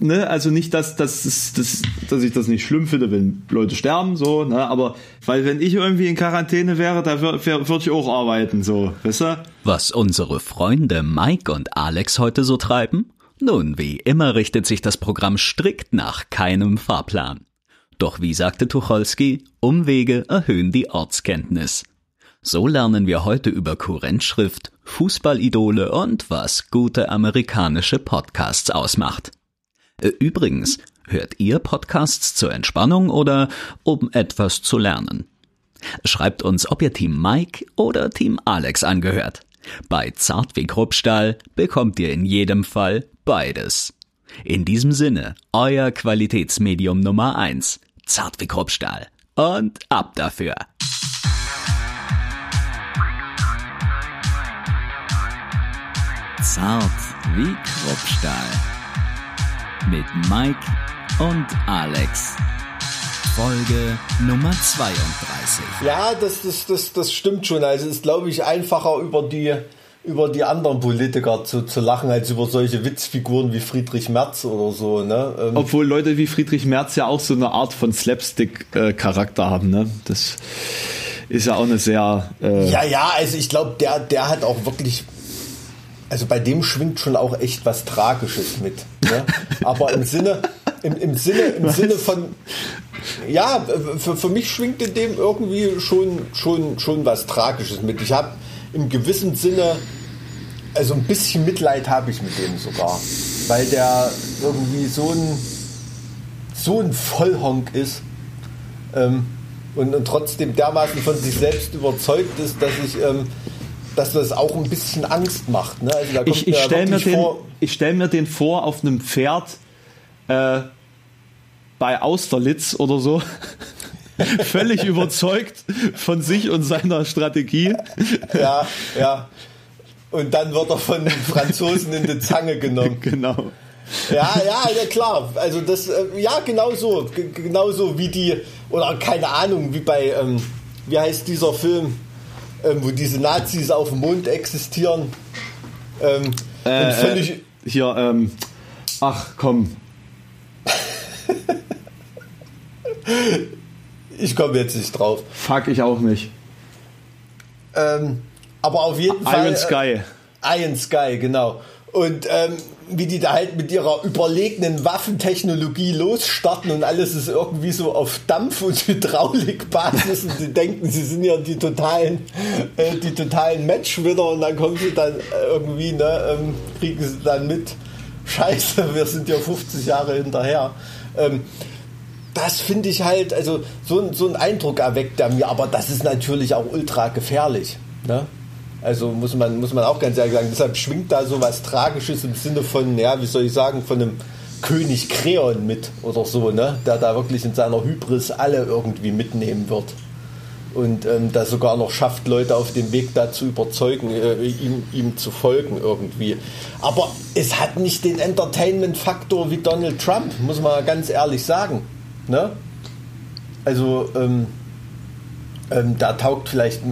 ne, also nicht, dass, dass, dass, dass ich das nicht schlimm finde, wenn Leute sterben, so, ne, aber weil wenn ich irgendwie in Quarantäne wäre, da würde würd ich auch arbeiten, so, weißt du? Was unsere Freunde Mike und Alex heute so treiben? Nun, wie immer richtet sich das Programm strikt nach keinem Fahrplan. Doch wie sagte Tucholsky, Umwege erhöhen die Ortskenntnis. So lernen wir heute über Kurrentschrift, Fußballidole und was gute amerikanische Podcasts ausmacht. Äh, übrigens, hört ihr Podcasts zur Entspannung oder um etwas zu lernen? Schreibt uns, ob ihr Team Mike oder Team Alex angehört. Bei Zart wie Kruppstahl bekommt ihr in jedem Fall beides. In diesem Sinne, euer Qualitätsmedium Nummer eins, wie Kruppstahl. Und ab dafür. Zart wie Kruppstahl mit Mike und Alex. Folge Nummer 32. Ja, das, das, das, das stimmt schon. Also es ist, glaube ich, einfacher über die, über die anderen Politiker zu, zu lachen, als über solche Witzfiguren wie Friedrich Merz oder so. Ne? Ähm Obwohl Leute wie Friedrich Merz ja auch so eine Art von Slapstick-Charakter haben. Ne? Das ist ja auch eine sehr... Äh ja, ja, also ich glaube, der, der hat auch wirklich also bei dem schwingt schon auch echt was Tragisches mit. Ne? Aber im Sinne, im, im Sinne, im Sinne von, ja, für, für mich schwingt in dem irgendwie schon, schon, schon was Tragisches mit. Ich habe im gewissen Sinne, also ein bisschen Mitleid habe ich mit dem sogar, weil der irgendwie so ein, so ein Vollhonk ist. Ähm, und, und trotzdem dermaßen von sich selbst überzeugt ist, dass ich ähm, dass das auch ein bisschen Angst macht. Ne? Also ich ich stelle mir, den, stell mir den vor auf einem Pferd äh, bei Austerlitz oder so. Völlig überzeugt von sich und seiner Strategie. Ja, ja. Und dann wird er von den Franzosen in die Zange genommen. Genau. Ja, ja, ja, klar. Also das, äh, ja, genau so. Genau so wie die, oder keine Ahnung, wie bei, ähm, wie heißt dieser Film? Ähm, wo diese Nazis auf dem Mond existieren. Ähm, äh, völlig äh, hier, ähm, ach komm. ich komme jetzt nicht drauf. Fuck, ich auch nicht. Ähm, aber auf jeden Iron Fall. Iron Sky. Äh, Iron Sky, genau. Und ähm, wie die da halt mit ihrer überlegenen Waffentechnologie losstarten und alles ist irgendwie so auf Dampf- und Hydraulikbasis und sie denken, sie sind ja die totalen, äh, die totalen Matchwinner und dann kommen sie dann irgendwie, ne, ähm, kriegen sie dann mit, scheiße, wir sind ja 50 Jahre hinterher. Ähm, das finde ich halt, also so, so ein Eindruck erweckt er mir, aber das ist natürlich auch ultra gefährlich. Ne? Also muss man, muss man auch ganz ehrlich sagen. Deshalb schwingt da so was Tragisches im Sinne von, ja, wie soll ich sagen, von einem König Kreon mit oder so, ne? Der da wirklich in seiner Hybris alle irgendwie mitnehmen wird. Und ähm, da sogar noch schafft, Leute auf dem Weg da zu überzeugen, äh, ihm, ihm zu folgen irgendwie. Aber es hat nicht den Entertainment-Faktor wie Donald Trump, muss man ganz ehrlich sagen. Ne? Also, ähm, ähm, da taugt vielleicht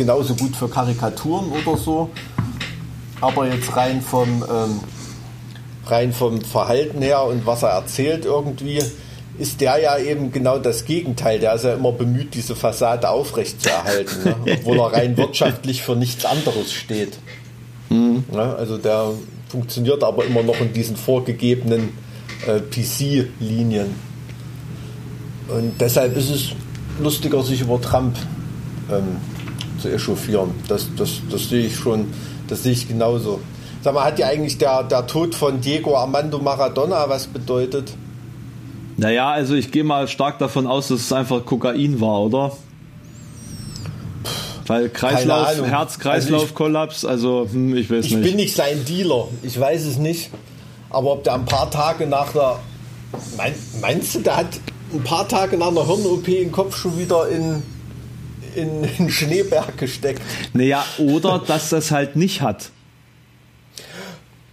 genauso gut für Karikaturen oder so. Aber jetzt rein vom, ähm, rein vom Verhalten her und was er erzählt irgendwie, ist der ja eben genau das Gegenteil. Der ist ja immer bemüht, diese Fassade aufrechtzuerhalten, ne? obwohl er rein wirtschaftlich für nichts anderes steht. Mhm. Ja, also der funktioniert aber immer noch in diesen vorgegebenen äh, PC-Linien. Und deshalb ist es lustiger, sich über Trump ähm, zu echauffieren. Das, das, das sehe ich schon, das sehe ich genauso. Sag mal, hat ja eigentlich der, der Tod von Diego Armando Maradona was bedeutet? Naja, also ich gehe mal stark davon aus, dass es einfach Kokain war, oder? Weil Kreislauf, Herz-Kreislauf-Kollaps, also, ich, hm, ich weiß ich nicht. Ich bin nicht sein Dealer, ich weiß es nicht. Aber ob der ein paar Tage nach der. Mein, meinst du, der hat ein paar Tage nach einer Hirn-OP den Kopf schon wieder in in, in Schneeberg gesteckt. Naja, oder dass das halt nicht hat.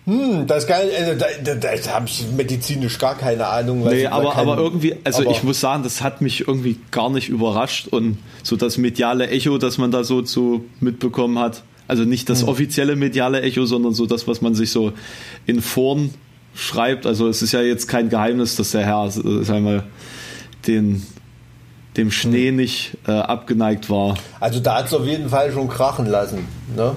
Hm, das kann, also, da, da, da habe ich medizinisch gar keine Ahnung. Nee, aber, kann, aber irgendwie, also aber ich muss sagen, das hat mich irgendwie gar nicht überrascht und so das mediale Echo, das man da so zu mitbekommen hat, also nicht das hm. offizielle mediale Echo, sondern so das, was man sich so in Foren schreibt. Also es ist ja jetzt kein Geheimnis, dass der Herr, sagen wir, den dem Schnee nicht äh, abgeneigt war. Also da hat es auf jeden Fall schon krachen lassen. Ne?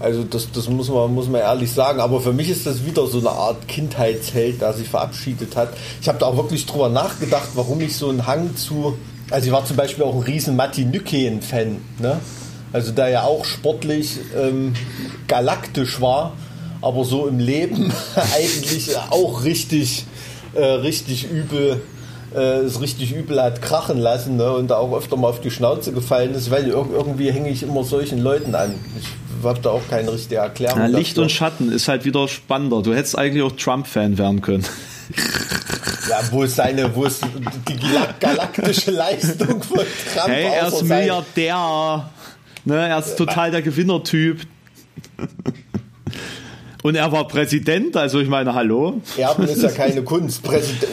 Also das, das muss, man, muss man ehrlich sagen. Aber für mich ist das wieder so eine Art Kindheitsheld, der sich verabschiedet hat. Ich habe da auch wirklich drüber nachgedacht, warum ich so einen Hang zu... Also ich war zum Beispiel auch ein riesen Matti Nykeen-Fan. Ne? Also der ja auch sportlich ähm, galaktisch war, aber so im Leben eigentlich auch richtig, äh, richtig übel äh, es richtig übel hat krachen lassen ne, und da auch öfter mal auf die Schnauze gefallen ist, weil irgendwie hänge ich immer solchen Leuten an. Ich habe da auch keine richtige Erklärung. Ja, Licht dafür. und Schatten ist halt wieder spannender. Du hättest eigentlich auch Trump-Fan werden können. Ja, wo ist seine, wo ist die galaktische Leistung von Trump? Hey, er ist Milliardär. Ne, er ist total der Gewinnertyp. Und er war Präsident, also ich meine, hallo. Erben ist ja keine Kunst.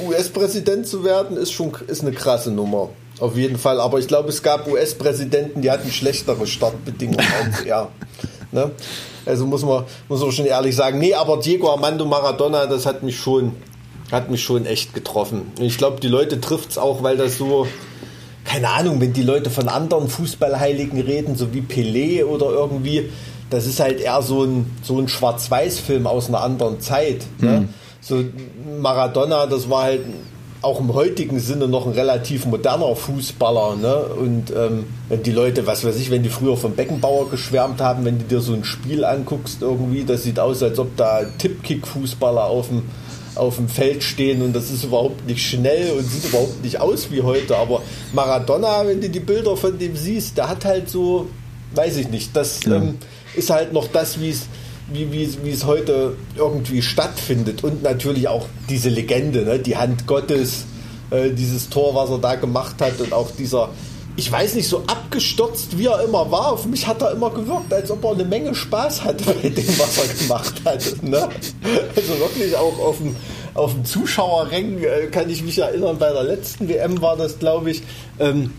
US-Präsident zu werden, ist schon ist eine krasse Nummer. Auf jeden Fall. Aber ich glaube, es gab US-Präsidenten, die hatten schlechtere Startbedingungen als er. Ne? Also muss man, muss man schon ehrlich sagen. Nee, aber Diego Armando Maradona, das hat mich schon, hat mich schon echt getroffen. Und ich glaube, die Leute trifft es auch, weil das so, keine Ahnung, wenn die Leute von anderen Fußballheiligen reden, so wie Pelé oder irgendwie, das ist halt eher so ein, so ein Schwarz-Weiß-Film aus einer anderen Zeit. Ne? Mhm. So Maradona, das war halt auch im heutigen Sinne noch ein relativ moderner Fußballer. Ne? Und ähm, wenn die Leute, was weiß ich, wenn die früher vom Beckenbauer geschwärmt haben, wenn du dir so ein Spiel anguckst irgendwie, das sieht aus, als ob da Tippkick-Fußballer auf dem, auf dem Feld stehen und das ist überhaupt nicht schnell und sieht überhaupt nicht aus wie heute. Aber Maradona, wenn du die Bilder von dem siehst, der hat halt so, weiß ich nicht, das ja. ähm, ist halt noch das, wie es wie, wie, wie es heute irgendwie stattfindet. Und natürlich auch diese Legende, ne? die Hand Gottes, äh, dieses Tor, was er da gemacht hat und auch dieser, ich weiß nicht, so abgestürzt, wie er immer war. Auf mich hat er immer gewirkt, als ob er eine Menge Spaß hatte bei dem, was er gemacht hat. Ne? Also wirklich auch auf dem, auf dem Zuschauerring äh, kann ich mich erinnern, bei der letzten WM war das, glaube ich. Ähm,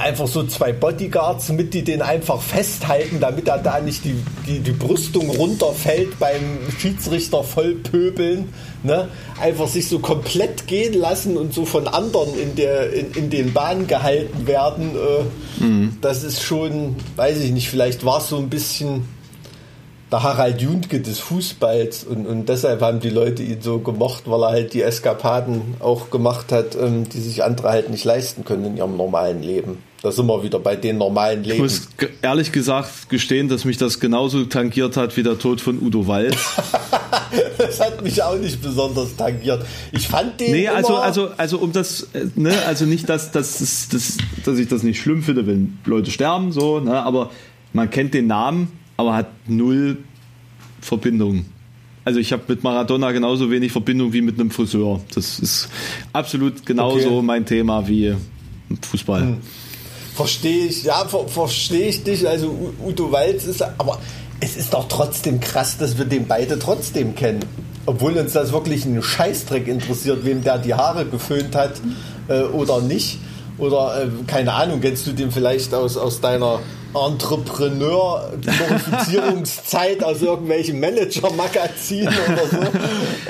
einfach so zwei Bodyguards mit, die den einfach festhalten, damit er da nicht die, die, die Brüstung runterfällt beim Schiedsrichter voll pöbeln. Ne? Einfach sich so komplett gehen lassen und so von anderen in, der, in, in den Bahnen gehalten werden. Äh, mhm. Das ist schon, weiß ich nicht, vielleicht war es so ein bisschen der Harald Juntke des Fußballs und, und deshalb haben die Leute ihn so gemocht, weil er halt die Eskapaden auch gemacht hat, ähm, die sich andere halt nicht leisten können in ihrem normalen Leben. Da sind wir wieder bei den normalen Leben. Ich muss ehrlich gesagt gestehen, dass mich das genauso tangiert hat wie der Tod von Udo Walz. das hat mich auch nicht besonders tangiert. Ich fand den. Nee, also, also, also um das, äh, ne, also nicht, dass, dass, dass, dass ich das nicht schlimm finde, wenn Leute sterben, so, ne, aber man kennt den Namen aber hat null Verbindung. Also ich habe mit Maradona genauso wenig Verbindung wie mit einem Friseur. Das ist absolut genauso okay. mein Thema wie Fußball. Hm. Verstehe ich, ja, ver verstehe ich dich. Also Udo Walz ist, aber es ist doch trotzdem krass, dass wir den beide trotzdem kennen. Obwohl uns das wirklich ein Scheißdreck interessiert, wem der die Haare geföhnt hat äh, oder nicht. Oder äh, keine Ahnung, kennst du den vielleicht aus, aus deiner Entrepreneur-Glorifizierungszeit aus irgendwelchen Manager-Magazinen oder so.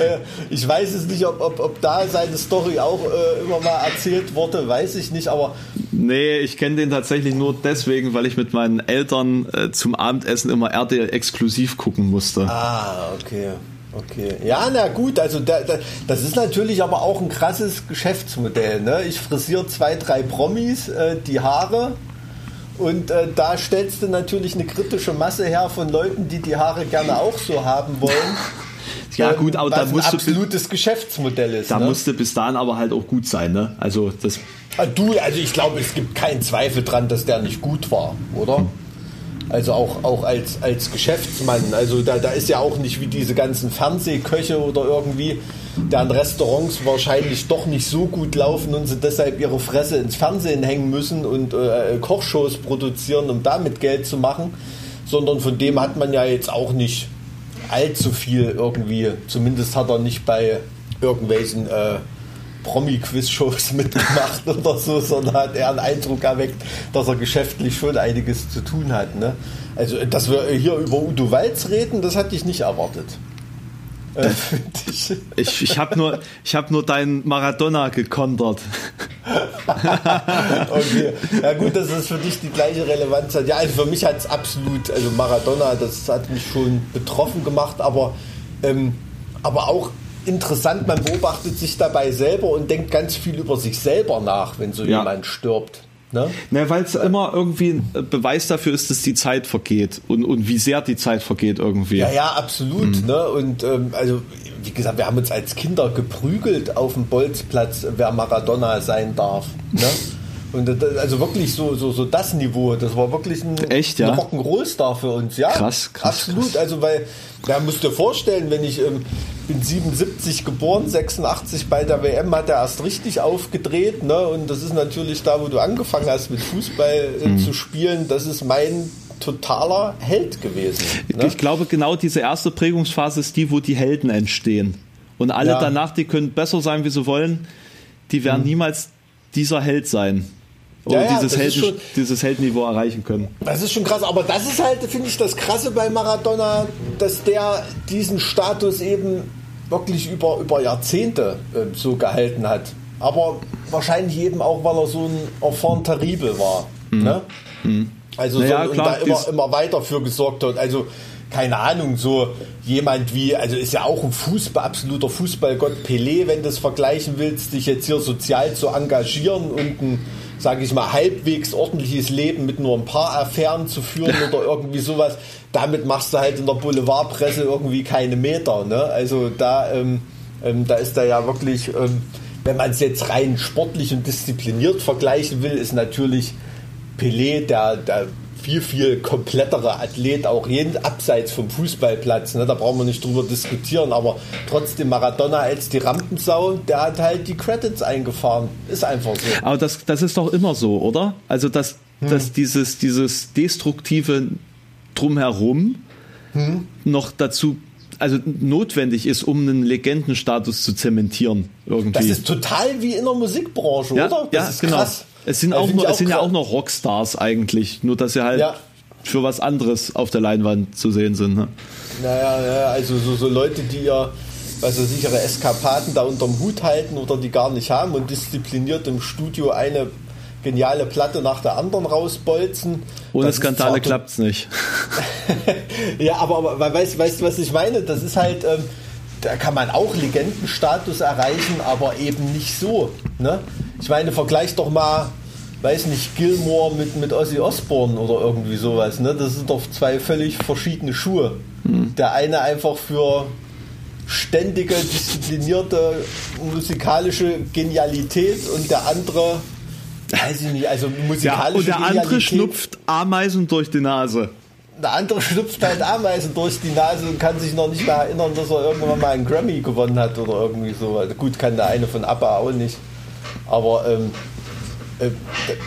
Äh, ich weiß es nicht, ob, ob, ob da seine Story auch äh, immer mal erzählt wurde, weiß ich nicht, aber. Nee, ich kenne den tatsächlich nur deswegen, weil ich mit meinen Eltern äh, zum Abendessen immer RTL exklusiv gucken musste. Ah, okay. Okay, ja, na gut, also da, da, das ist natürlich aber auch ein krasses Geschäftsmodell. Ne? Ich frisiere zwei, drei Promis äh, die Haare und äh, da stellst du natürlich eine kritische Masse her von Leuten, die die Haare gerne auch so haben wollen. Ja, gut, aber da musst ein absolutes Geschäftsmodell ist. Da ne? musste bis dahin aber halt auch gut sein, ne? Also das. Ah, du, also ich glaube, es gibt keinen Zweifel dran, dass der nicht gut war, oder? Hm. Also auch, auch als, als Geschäftsmann. Also da, da ist ja auch nicht wie diese ganzen Fernsehköche oder irgendwie, deren Restaurants wahrscheinlich doch nicht so gut laufen und sie deshalb ihre Fresse ins Fernsehen hängen müssen und äh, Kochshows produzieren, um damit Geld zu machen. Sondern von dem hat man ja jetzt auch nicht allzu viel irgendwie. Zumindest hat er nicht bei irgendwelchen äh, Promi-Quiz-Shows mitgemacht oder so, sondern hat er einen Eindruck erweckt, dass er geschäftlich schon einiges zu tun hat. Ne? Also, dass wir hier über Udo Walz reden, das hatte ich nicht erwartet. Äh, ich ich, ich habe nur, hab nur deinen Maradona gekontert. okay. Ja gut, dass es für dich die gleiche Relevanz hat. Ja, also für mich hat es absolut, also Maradona, das hat mich schon betroffen gemacht, aber, ähm, aber auch interessant, man beobachtet sich dabei selber und denkt ganz viel über sich selber nach, wenn so ja. jemand stirbt. Ne? Na, weil es immer irgendwie ein Beweis dafür ist, dass die Zeit vergeht und, und wie sehr die Zeit vergeht irgendwie. Ja, ja, absolut. Mhm. Ne? Und ähm, also, wie gesagt, wir haben uns als Kinder geprügelt auf dem Bolzplatz, wer Maradona sein darf. Ne? Und also wirklich so, so, so das Niveau, das war wirklich ein, Echt, ja? ein Rock'n'Roll-Star für uns, ja. Krass, krass. Absolut, krass. also weil, da musst du dir vorstellen, wenn ich ähm, bin 77 geboren, 86 bei der WM hat er erst richtig aufgedreht, ne? Und das ist natürlich da, wo du angefangen hast mit Fußball äh, mhm. zu spielen, das ist mein totaler Held gewesen. Ne? Ich glaube, genau diese erste Prägungsphase ist die, wo die Helden entstehen. Und alle ja. danach, die können besser sein, wie sie wollen, die werden mhm. niemals dieser Held sein ja, ja, dieses, Helden, schon, dieses Heldenniveau erreichen können. Das ist schon krass, aber das ist halt, finde ich, das Krasse bei Maradona, dass der diesen Status eben wirklich über, über Jahrzehnte äh, so gehalten hat. Aber wahrscheinlich eben auch, weil er so ein Enfant terrible war. Mhm. Ne? Mhm. Also naja, so, klar, und da immer, immer weiter für gesorgt hat. Also keine Ahnung, so jemand wie, also ist ja auch ein Fußball, absoluter Fußballgott Pelé, wenn du es vergleichen willst, dich jetzt hier sozial zu engagieren und ein sage ich mal, halbwegs ordentliches Leben mit nur ein paar Affären zu führen oder irgendwie sowas, damit machst du halt in der Boulevardpresse irgendwie keine Meter. Ne? Also da, ähm, ähm, da ist da ja wirklich, ähm, wenn man es jetzt rein sportlich und diszipliniert vergleichen will, ist natürlich Pelé der, der viel, viel komplettere Athlet, auch jeden abseits vom Fußballplatz. Ne? Da brauchen wir nicht drüber diskutieren, aber trotzdem Maradona als die Rampensau, der hat halt die Credits eingefahren. Ist einfach so. Aber das, das ist doch immer so, oder? Also, dass, hm. dass dieses, dieses destruktive Drumherum hm. noch dazu also notwendig ist, um einen Legendenstatus zu zementieren. Irgendwie. Das ist total wie in der Musikbranche, ja, oder? Das ja, ist genau. krass. Es sind, auch, nur, es sind ja auch noch Rockstars eigentlich, nur dass sie halt ja. für was anderes auf der Leinwand zu sehen sind. Ne? Naja, ja, also so, so Leute, die ja also sichere Eskapaden da unterm Hut halten oder die gar nicht haben und diszipliniert im Studio eine geniale Platte nach der anderen rausbolzen. Ohne Skandale klappt es nicht. ja, aber, aber weißt du, weißt, was ich meine? Das ist halt, ähm, da kann man auch Legendenstatus erreichen, aber eben nicht so. Ne? Ich meine, vergleich doch mal, weiß nicht, Gilmore mit, mit Ozzy Osbourne oder irgendwie sowas. Ne? Das sind doch zwei völlig verschiedene Schuhe. Mhm. Der eine einfach für ständige, disziplinierte musikalische Genialität und der andere, weiß ich nicht, also musikalische ja, Und der andere schnupft Ameisen durch die Nase. Der andere schnupft halt Ameisen durch die Nase und kann sich noch nicht mehr erinnern, dass er irgendwann mal einen Grammy gewonnen hat oder irgendwie so. Gut, kann der eine von ABBA auch nicht. Aber ähm, äh,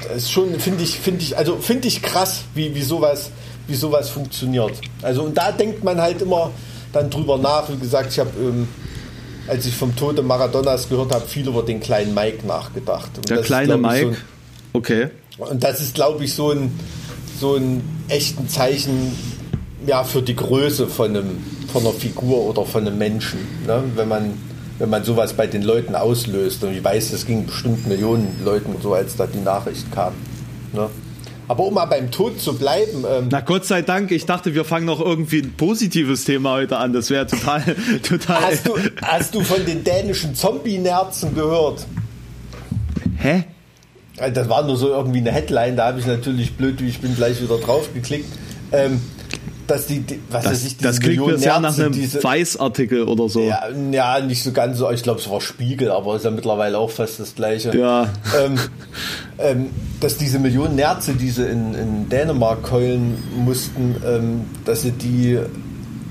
das ist schon, finde ich, finde ich, also finde ich krass, wie, wie, sowas, wie sowas funktioniert. Also und da denkt man halt immer dann drüber nach. Wie gesagt, ich habe, ähm, als ich vom Tode Maradonas gehört habe, viel über den kleinen Mike nachgedacht. Und Der kleine ist, Mike, so ein, okay. Und das ist, glaube ich, so ein, so ein echten Zeichen ja, für die Größe von, einem, von einer Figur oder von einem Menschen. Ne? Wenn man wenn man sowas bei den Leuten auslöst. Und ich weiß, es ging bestimmt Millionen Leuten so, als da die Nachricht kam. Ne? Aber um mal beim Tod zu bleiben. Ähm Na Gott sei Dank, ich dachte, wir fangen noch irgendwie ein positives Thema heute an. Das wäre total, total. Hast du, hast du von den dänischen Zombie-Nerzen gehört? Hä? Das war nur so irgendwie eine Headline, da habe ich natürlich blöd, wie ich bin, gleich wieder drauf geklickt. Ähm, dass die, die was das, weiß ich, das klingt mir sehr nach einem diese, Weiß-Artikel oder so. Ja, ja, nicht so ganz so. Ich glaube, es war Spiegel, aber ist ja mittlerweile auch fast das Gleiche. Ja. Ähm, ähm, dass diese Millionen Nerze, die sie in, in Dänemark keulen mussten, ähm, dass sie die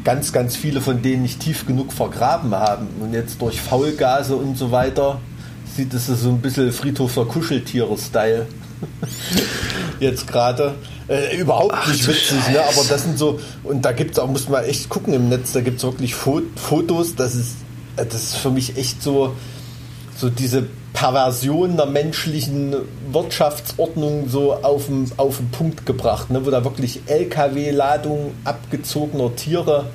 ganz, ganz viele von denen nicht tief genug vergraben haben. Und jetzt durch Faulgase und so weiter sieht es so ein bisschen Friedhof der Kuscheltiere-Style. jetzt gerade. Äh, überhaupt Ach, nicht witzig, ne? aber das sind so, und da gibt es auch, muss man echt gucken im Netz, da gibt es wirklich Fotos, das ist, äh, das ist für mich echt so, so diese Perversion der menschlichen Wirtschaftsordnung so auf den, auf den Punkt gebracht, ne? wo da wirklich LKW-Ladungen abgezogener Tiere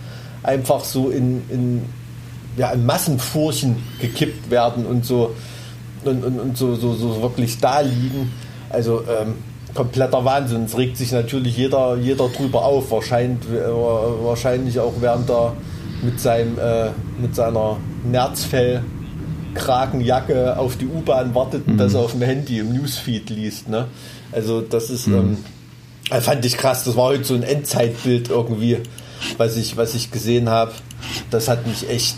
einfach so in, in ja, in Massenfurchen gekippt werden und so und, und, und so, so, so wirklich da liegen. Also ähm, kompletter Wahnsinn. Es regt sich natürlich jeder, jeder drüber auf. Wahrscheinlich, wahrscheinlich auch während er mit, seinem, äh, mit seiner Nerzfell Kragenjacke auf die U-Bahn wartet und mhm. das auf dem Handy im Newsfeed liest. Ne? Also das ist, mhm. ähm, fand ich krass. Das war heute so ein Endzeitbild irgendwie, was ich, was ich gesehen habe. Das hat mich echt,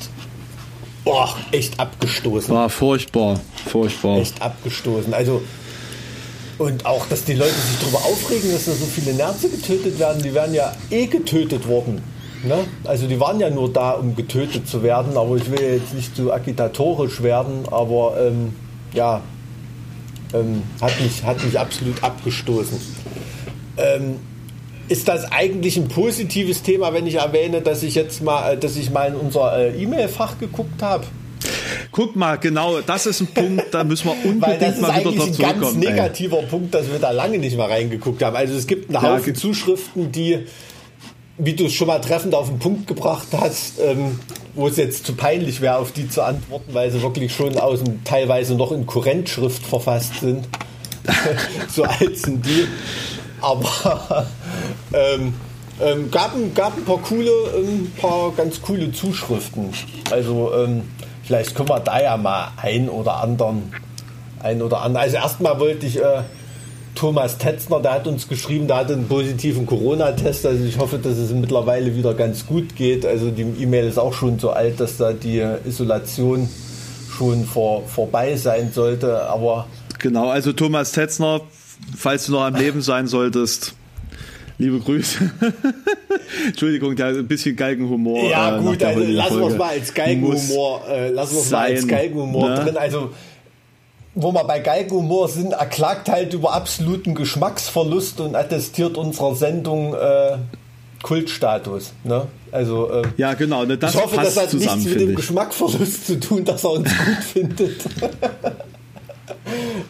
boah, echt abgestoßen. War furchtbar, furchtbar. Echt abgestoßen. Also und auch, dass die Leute sich darüber aufregen, dass da so viele Nerze getötet werden. Die werden ja eh getötet worden. Ne? Also die waren ja nur da, um getötet zu werden. Aber ich will jetzt nicht zu agitatorisch werden. Aber ähm, ja, ähm, hat, mich, hat mich absolut abgestoßen. Ähm, ist das eigentlich ein positives Thema, wenn ich erwähne, dass ich jetzt mal, äh, dass ich mal in unser äh, E-Mail-Fach geguckt habe? Guck mal, genau, das ist ein Punkt, da müssen wir unbedingt mal wieder dazu kommen. Das ist ein ganz negativer ey. Punkt, dass wir da lange nicht mal reingeguckt haben. Also es gibt einen Haufen ja, Zuschriften, die, wie du es schon mal treffend auf den Punkt gebracht hast, ähm, wo es jetzt zu peinlich wäre, auf die zu antworten, weil sie wirklich schon aus dem, teilweise noch in Kurrentschrift verfasst sind. so alt sind die. Aber ähm, ähm, gab, gab ein paar coole, ein ähm, paar ganz coole Zuschriften. Also ähm, Vielleicht können wir da ja mal ein oder anderen, ein oder anderen. Also erstmal wollte ich äh, Thomas Tetzner, der hat uns geschrieben, der hat einen positiven Corona-Test. Also ich hoffe, dass es mittlerweile wieder ganz gut geht. Also die E-Mail ist auch schon so alt, dass da die Isolation schon vor, vorbei sein sollte. Aber genau, also Thomas Tetzner, falls du noch am Leben sein solltest, Liebe Grüße. Entschuldigung, da ein bisschen Galgenhumor. Ja, äh, gut, also lassen wir es mal als Galgenhumor, äh, lassen wir es mal als Galgenhumor ne? drin. Also, wo wir bei Galgenhumor sind, er klagt halt über absoluten Geschmacksverlust und attestiert unserer Sendung äh, Kultstatus. Ne? Also, äh, ja, genau. Ne, das ich hoffe, das hat zusammen, nichts mit dem Geschmackverlust zu tun, dass er uns gut findet.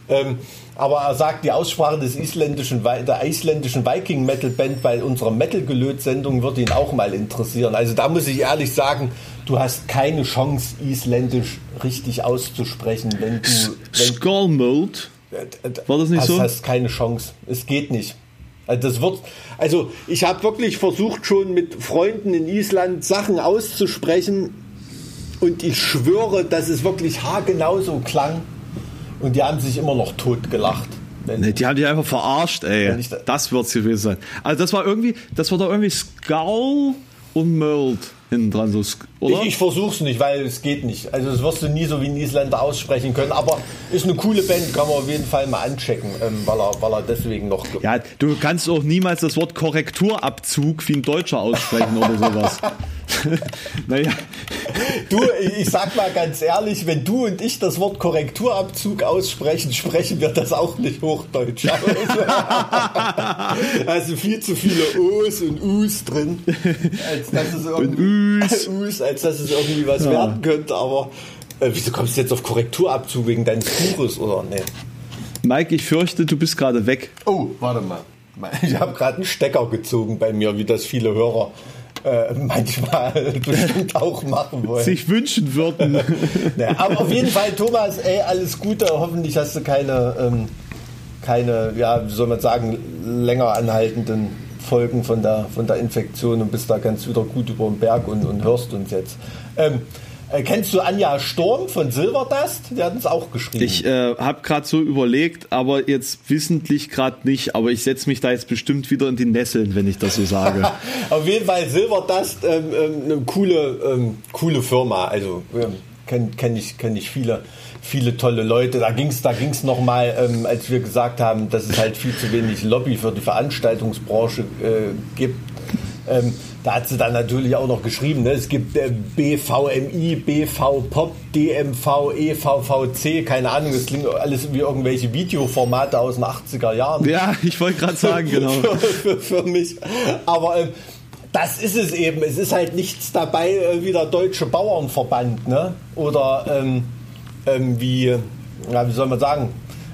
ähm, aber er sagt, die Aussprache des isländischen, der isländischen Viking Metal Band bei unserer Metal Gelöt Sendung würde ihn auch mal interessieren. Also da muss ich ehrlich sagen, du hast keine Chance, isländisch richtig auszusprechen, wenn du. Skullmold? War das nicht hast, so? Du hast keine Chance. Es geht nicht. Also das wird, also ich habe wirklich versucht schon mit Freunden in Island Sachen auszusprechen und ich schwöre, dass es wirklich haargenau so klang. Und die haben sich immer noch tot gelacht. Nee, die haben dich einfach verarscht, ey. Da das wird's gewesen sein. Also das war irgendwie, das war doch irgendwie Skull und Mold hinten dran, so, oder? Ich, ich versuch's nicht, weil es geht nicht. Also das wirst du nie so wie ein Isländer aussprechen können, aber ist eine coole Band, kann man auf jeden Fall mal anchecken, ähm, weil, er, weil er deswegen noch... Ja, du kannst auch niemals das Wort Korrekturabzug wie ein Deutscher aussprechen oder sowas. naja. Du, ich sag mal ganz ehrlich, wenn du und ich das Wort Korrekturabzug aussprechen, sprechen wir das auch nicht Hochdeutsch. also viel zu viele O's und U's drin, als dass es irgendwie, Us, als dass es irgendwie was ja. werden könnte, aber äh, wieso kommst du jetzt auf Korrekturabzug wegen deines Buches oder ne? Mike, ich fürchte, du bist gerade weg. Oh, warte mal. Ich habe gerade einen Stecker gezogen bei mir, wie das viele Hörer äh, manchmal bestimmt auch machen wollen. Sich wünschen würden. naja, aber auf jeden Fall, Thomas, ey, alles Gute. Hoffentlich hast du keine, ähm, keine, ja, wie soll man sagen, länger anhaltenden Folgen von der, von der Infektion und bist da ganz wieder gut über den Berg und, und hörst uns jetzt. Ähm, äh, kennst du Anja Sturm von Silverdust? Die hat uns auch geschrieben. Ich äh, habe gerade so überlegt, aber jetzt wissentlich gerade nicht. Aber ich setze mich da jetzt bestimmt wieder in die Nesseln, wenn ich das so sage. Auf jeden Fall Silverdust, ähm, ähm, eine coole, ähm, coole Firma. Also ähm, kenne kenn ich, kenn ich viele, viele tolle Leute. Da ging es da ging's nochmal, ähm, als wir gesagt haben, dass es halt viel zu wenig Lobby für die Veranstaltungsbranche äh, gibt. Ähm, da hat sie dann natürlich auch noch geschrieben, ne? es gibt äh, BVMI, BV Pop, DMV, EVVC, keine Ahnung, das klingt alles wie irgendwelche Videoformate aus den 80er Jahren. Ja, ich wollte gerade sagen, genau. für, für, für, mich. Aber ähm, das ist es eben. Es ist halt nichts dabei äh, wie der Deutsche Bauernverband, ne? Oder ähm, ähm, wie, ja, wie soll man sagen,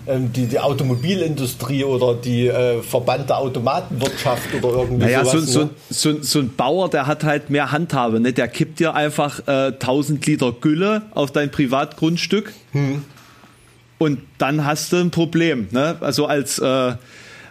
ähm, die, die Automobilindustrie oder die äh, Verband der Automatenwirtschaft oder irgendwie naja, sowas. So, ne? so, so, so, ein Bauer, der hat halt mehr Handhabe. Ne? Der kippt dir einfach äh, 1000 Liter Gülle auf dein Privatgrundstück hm. und dann hast du ein Problem. Ne? Also als äh,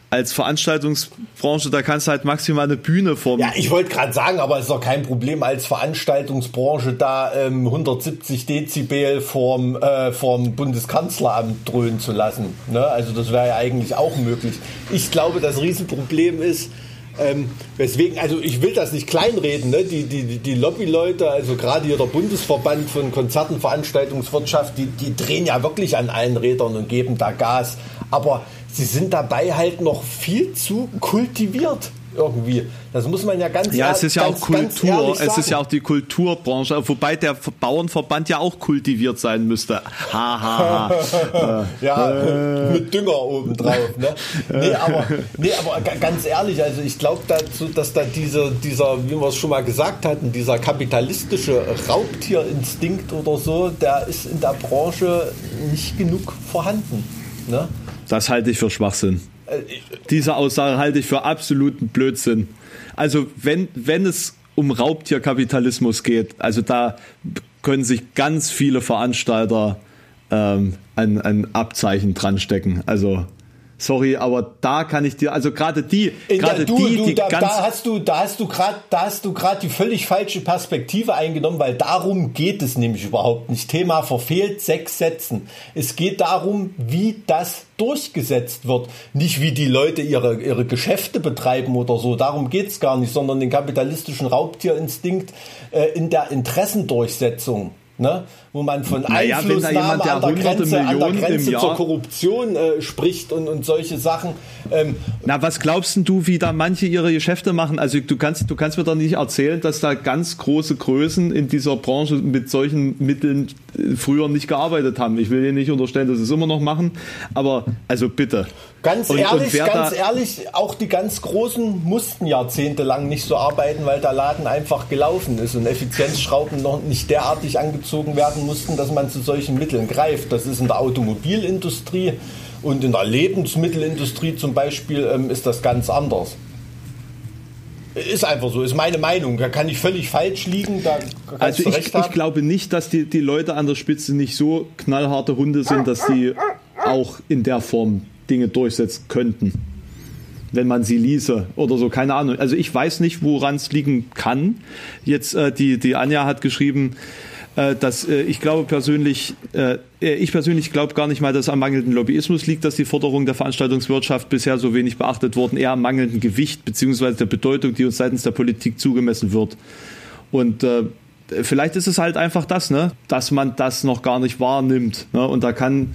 als Veranstaltungsbranche, da kannst du halt maximal eine Bühne formen. Ja, ich wollte gerade sagen, aber es ist doch kein Problem als Veranstaltungsbranche da ähm, 170 Dezibel vorm, äh, vorm Bundeskanzleramt dröhnen zu lassen. Ne? Also das wäre ja eigentlich auch möglich. Ich glaube, das Riesenproblem ist, ähm, weswegen, also ich will das nicht kleinreden, ne? die, die, die Lobbyleute, also gerade hier der Bundesverband von Konzerten, Veranstaltungswirtschaft, die, die drehen ja wirklich an allen Rädern und geben da Gas. Aber sie sind dabei halt noch viel zu kultiviert irgendwie. Das muss man ja ganz Ja, es ist ja ganz, auch Kultur, es ist ja auch die Kulturbranche, wobei der Bauernverband ja auch kultiviert sein müsste. Ha, ha, ha. ja, äh. mit Dünger oben drauf. Ne? Nee, aber, nee, aber ganz ehrlich, also ich glaube dazu, dass da dieser, dieser, wie wir es schon mal gesagt hatten, dieser kapitalistische Raubtierinstinkt oder so, der ist in der Branche nicht genug vorhanden. Ne? Das halte ich für Schwachsinn. Diese Aussage halte ich für absoluten Blödsinn. Also wenn, wenn es um Raubtierkapitalismus geht, also da können sich ganz viele Veranstalter ähm, ein, ein Abzeichen dran stecken. Also Sorry, aber da kann ich dir, also gerade die, gerade die, du, die da, ganz da hast du, da hast du gerade, da hast du gerade die völlig falsche Perspektive eingenommen, weil darum geht es nämlich überhaupt nicht. Thema verfehlt sechs Sätzen. Es geht darum, wie das durchgesetzt wird, nicht wie die Leute ihre ihre Geschäfte betreiben oder so. Darum geht's gar nicht, sondern den kapitalistischen Raubtierinstinkt äh, in der Interessendurchsetzung ne? Wo man von naja, Einflussnahme an, der Grenze, an der Grenze zur Korruption äh, spricht und, und solche Sachen. Ähm, Na, was glaubst du, wie da manche ihre Geschäfte machen? Also du kannst, du kannst mir doch nicht erzählen, dass da ganz große Größen in dieser Branche mit solchen Mitteln äh, früher nicht gearbeitet haben. Ich will dir nicht unterstellen, dass sie es immer noch machen, aber also bitte. Ganz und, ehrlich, und ganz ehrlich, auch die ganz Großen mussten jahrzehntelang nicht so arbeiten, weil der Laden einfach gelaufen ist und Effizienzschrauben noch nicht derartig angezogen werden mussten, dass man zu solchen Mitteln greift. Das ist in der Automobilindustrie und in der Lebensmittelindustrie zum Beispiel ähm, ist das ganz anders. Ist einfach so, ist meine Meinung. Da kann ich völlig falsch liegen. Also ich, ich, glaube nicht, dass die, die Leute an der Spitze nicht so knallharte Hunde sind, dass sie auch in der Form Dinge durchsetzen könnten, wenn man sie ließe oder so, keine Ahnung. Also ich weiß nicht, woran es liegen kann. Jetzt äh, die, die Anja hat geschrieben, dass äh, ich glaube persönlich, äh, ich persönlich glaube gar nicht mal, dass es am mangelnden Lobbyismus liegt, dass die Forderungen der Veranstaltungswirtschaft bisher so wenig beachtet wurden, eher am mangelnden Gewicht beziehungsweise der Bedeutung, die uns seitens der Politik zugemessen wird. Und äh, vielleicht ist es halt einfach das, ne, dass man das noch gar nicht wahrnimmt. Ne? Und da kann,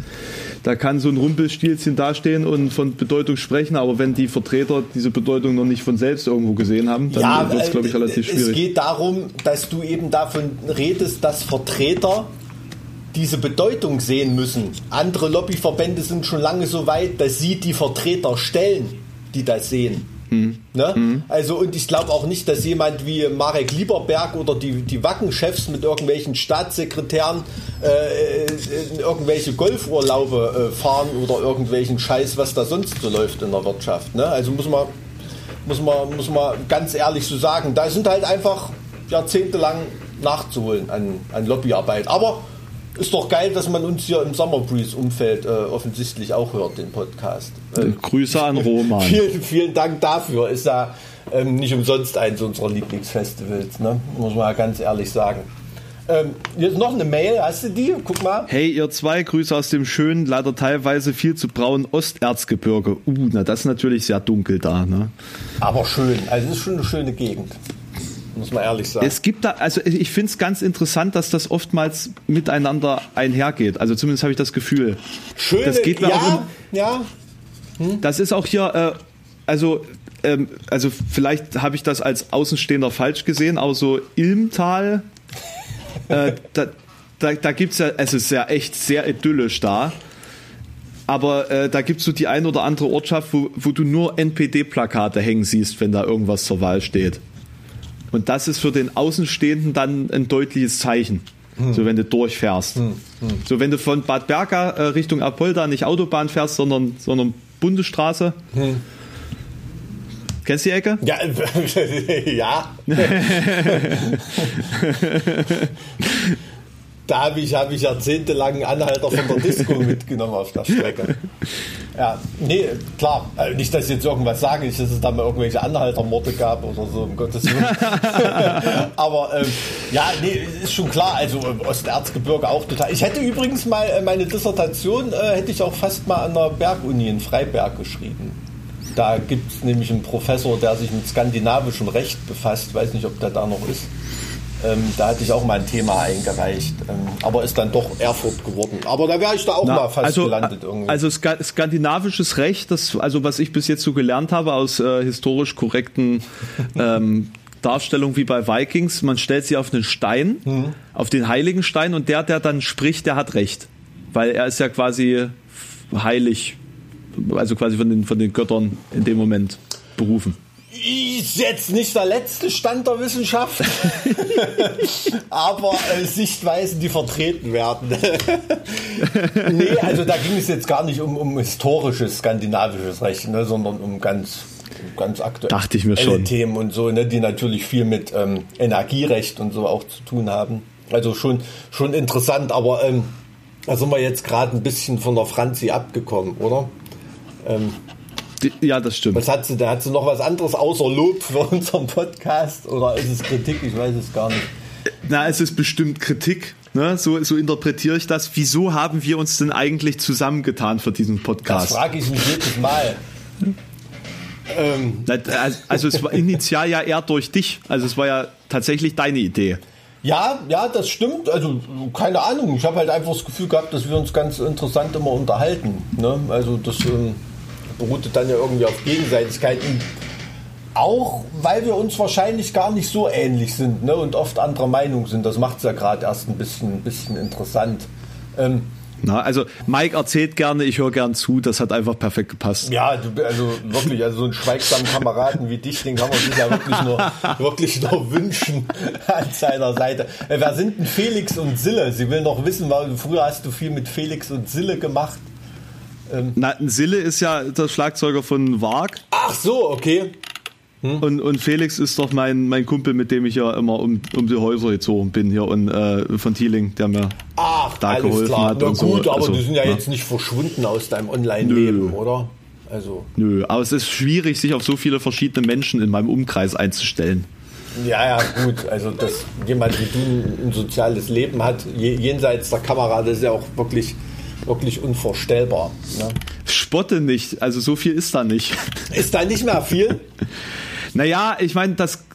da kann so ein Rumpelstilzchen dastehen und von Bedeutung sprechen, aber wenn die Vertreter diese Bedeutung noch nicht von selbst irgendwo gesehen haben, dann ja, wird es, glaube ich, relativ schwierig. Es geht darum, dass du eben davon redest, dass Vertreter diese Bedeutung sehen müssen. Andere Lobbyverbände sind schon lange so weit, dass sie die Vertreter stellen, die das sehen. Mhm. Ne? Mhm. Also und ich glaube auch nicht, dass jemand wie Marek Lieberberg oder die, die Wacken-Chefs mit irgendwelchen Staatssekretären äh, in irgendwelche Golfurlaube äh, fahren oder irgendwelchen Scheiß, was da sonst so läuft in der Wirtschaft. Ne? Also muss man, muss, man, muss man ganz ehrlich so sagen, da sind halt einfach jahrzehntelang nachzuholen an, an Lobbyarbeit. Aber ist doch geil, dass man uns hier im Summer Breeze Umfeld äh, offensichtlich auch hört, den Podcast. Ähm, Grüße an Roman. vielen, vielen Dank dafür. Ist ja ähm, nicht umsonst eins unserer Lieblingsfestivals, ne? muss man ja ganz ehrlich sagen. Ähm, jetzt noch eine Mail, hast du die? Guck mal. Hey, ihr zwei, Grüße aus dem schönen, leider teilweise viel zu braunen Osterzgebirge. Uh, na, das ist natürlich sehr dunkel da, ne? Aber schön, also es ist schon eine schöne Gegend muss man ehrlich sagen. Es gibt da, also ich finde es ganz interessant, dass das oftmals miteinander einhergeht. Also zumindest habe ich das Gefühl. Schön, das geht mir ja, auch in, ja. Hm? Das ist auch hier, äh, also ähm, also vielleicht habe ich das als Außenstehender falsch gesehen, aber so Ilmtal, äh, da, da, da gibt es ja, es ist ja echt sehr idyllisch da. Aber äh, da gibt es so die ein oder andere Ortschaft, wo, wo du nur NPD-Plakate hängen siehst, wenn da irgendwas zur Wahl steht. Und das ist für den Außenstehenden dann ein deutliches Zeichen. Hm. So wenn du durchfährst. Hm. Hm. So wenn du von Bad Berga äh, Richtung Apolda nicht Autobahn fährst, sondern, sondern Bundesstraße. Hm. Kennst du die Ecke? Ja, ja. da habe ich, hab ich jahrzehntelang Anhalter von der Disco mitgenommen auf der Strecke. Ja, nee, klar. Also nicht, dass ich jetzt irgendwas sage, nicht, dass es da mal irgendwelche Anhaltermorde gab oder so, um Gottes Willen. Aber ähm, ja, nee, ist schon klar. Also äh, Osterzgebirge auch total. Ich hätte übrigens mal äh, meine Dissertation, äh, hätte ich auch fast mal an der Berguni in Freiberg geschrieben. Da gibt es nämlich einen Professor, der sich mit skandinavischem Recht befasst. Weiß nicht, ob der da noch ist. Ähm, da hatte ich auch mal ein Thema eingereicht, ähm, aber ist dann doch Erfurt geworden. Aber da wäre ich da auch Na, mal fast also, gelandet irgendwie. Also ska skandinavisches Recht, das, also was ich bis jetzt so gelernt habe aus äh, historisch korrekten ähm, Darstellungen wie bei Vikings, man stellt sie auf einen Stein, mhm. auf den heiligen Stein und der, der dann spricht, der hat Recht. Weil er ist ja quasi heilig, also quasi von den, von den Göttern in dem Moment berufen ist jetzt nicht der letzte Stand der Wissenschaft, aber äh, Sichtweisen, die vertreten werden. nee, also da ging es jetzt gar nicht um, um historisches skandinavisches Recht, ne, sondern um ganz, ganz aktuelle. Themen und so, ne, die natürlich viel mit ähm, Energierecht und so auch zu tun haben. Also schon, schon interessant, aber ähm, da sind wir jetzt gerade ein bisschen von der Franzi abgekommen, oder? Ähm, ja, das stimmt. Was hat sie, da hat sie noch was anderes außer Lob für unseren Podcast oder ist es Kritik? Ich weiß es gar nicht. Na, es ist bestimmt Kritik. Ne? So, so interpretiere ich das. Wieso haben wir uns denn eigentlich zusammengetan für diesen Podcast? Das frage ich mich jedes Mal. ähm. Also es war initial ja eher durch dich. Also es war ja tatsächlich deine Idee. Ja, ja, das stimmt. Also keine Ahnung. Ich habe halt einfach das Gefühl gehabt, dass wir uns ganz interessant immer unterhalten. Ne? Also das ähm, beruhte dann ja irgendwie auf Gegenseitigkeiten. Auch weil wir uns wahrscheinlich gar nicht so ähnlich sind ne? und oft anderer Meinung sind. Das macht es ja gerade erst ein bisschen, bisschen interessant. Ähm, na, also Mike erzählt gerne, ich höre gern zu, das hat einfach perfekt gepasst. Ja, also wirklich, also so einen schweigsamen Kameraden wie dich, den kann man sich ja wirklich nur, wirklich nur wünschen an seiner Seite. Äh, wer sind denn Felix und Sille? Sie will noch wissen, weil früher hast du viel mit Felix und Sille gemacht. Ähm Na, Sille ist ja der Schlagzeuger von Wag. Ach so, okay. Hm? Und, und Felix ist doch mein, mein Kumpel, mit dem ich ja immer um, um die Häuser gezogen bin hier und äh, von Thieling, der mir Ach, da geholfen klar. hat. Na gut, so. aber also, die sind ja, ja, jetzt nicht verschwunden aus deinem Online-Leben, oder? Also. Nö, aber es ist schwierig, sich auf so viele verschiedene Menschen in meinem Umkreis einzustellen. Ja, ja, gut. Also, dass jemand wie du ein soziales Leben hat, jenseits der Kamera, das ist ja auch wirklich wirklich unvorstellbar. Ne? Spotte nicht, also so viel ist da nicht. Ist da nicht mehr viel? naja, ich meine, das,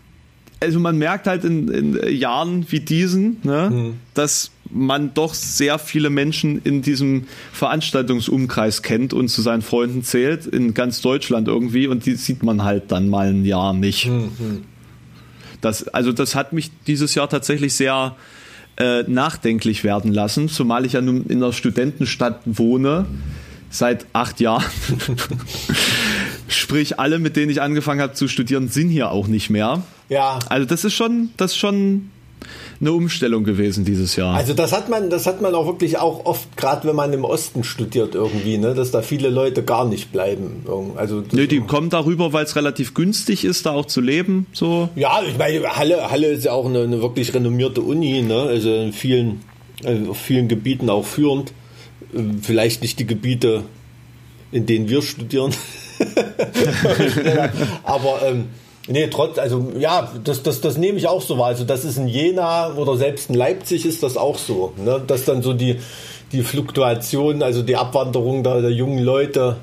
also man merkt halt in, in Jahren wie diesen, ne, hm. dass man doch sehr viele Menschen in diesem Veranstaltungsumkreis kennt und zu seinen Freunden zählt, in ganz Deutschland irgendwie, und die sieht man halt dann mal ein Jahr nicht. Hm, hm. Das, also das hat mich dieses Jahr tatsächlich sehr äh, nachdenklich werden lassen, zumal ich ja nun in einer Studentenstadt wohne seit acht Jahren. Sprich, alle, mit denen ich angefangen habe zu studieren, sind hier auch nicht mehr. Ja. Also das ist schon, das ist schon eine Umstellung gewesen dieses Jahr. Also das hat man, das hat man auch wirklich auch oft, gerade wenn man im Osten studiert irgendwie, ne, dass da viele Leute gar nicht bleiben. Also Nö, die kommen darüber, weil es relativ günstig ist, da auch zu leben. So. Ja, ich meine, Halle, Halle ist ja auch eine, eine wirklich renommierte Uni, ne? Also in vielen, also auf vielen Gebieten auch führend. Vielleicht nicht die Gebiete, in denen wir studieren. Aber ähm, Nee, trotz, also ja, das, das, das nehme ich auch so wahr. Also das ist in Jena oder selbst in Leipzig ist das auch so. Ne? Dass dann so die, die Fluktuation, also die Abwanderung der, der jungen Leute,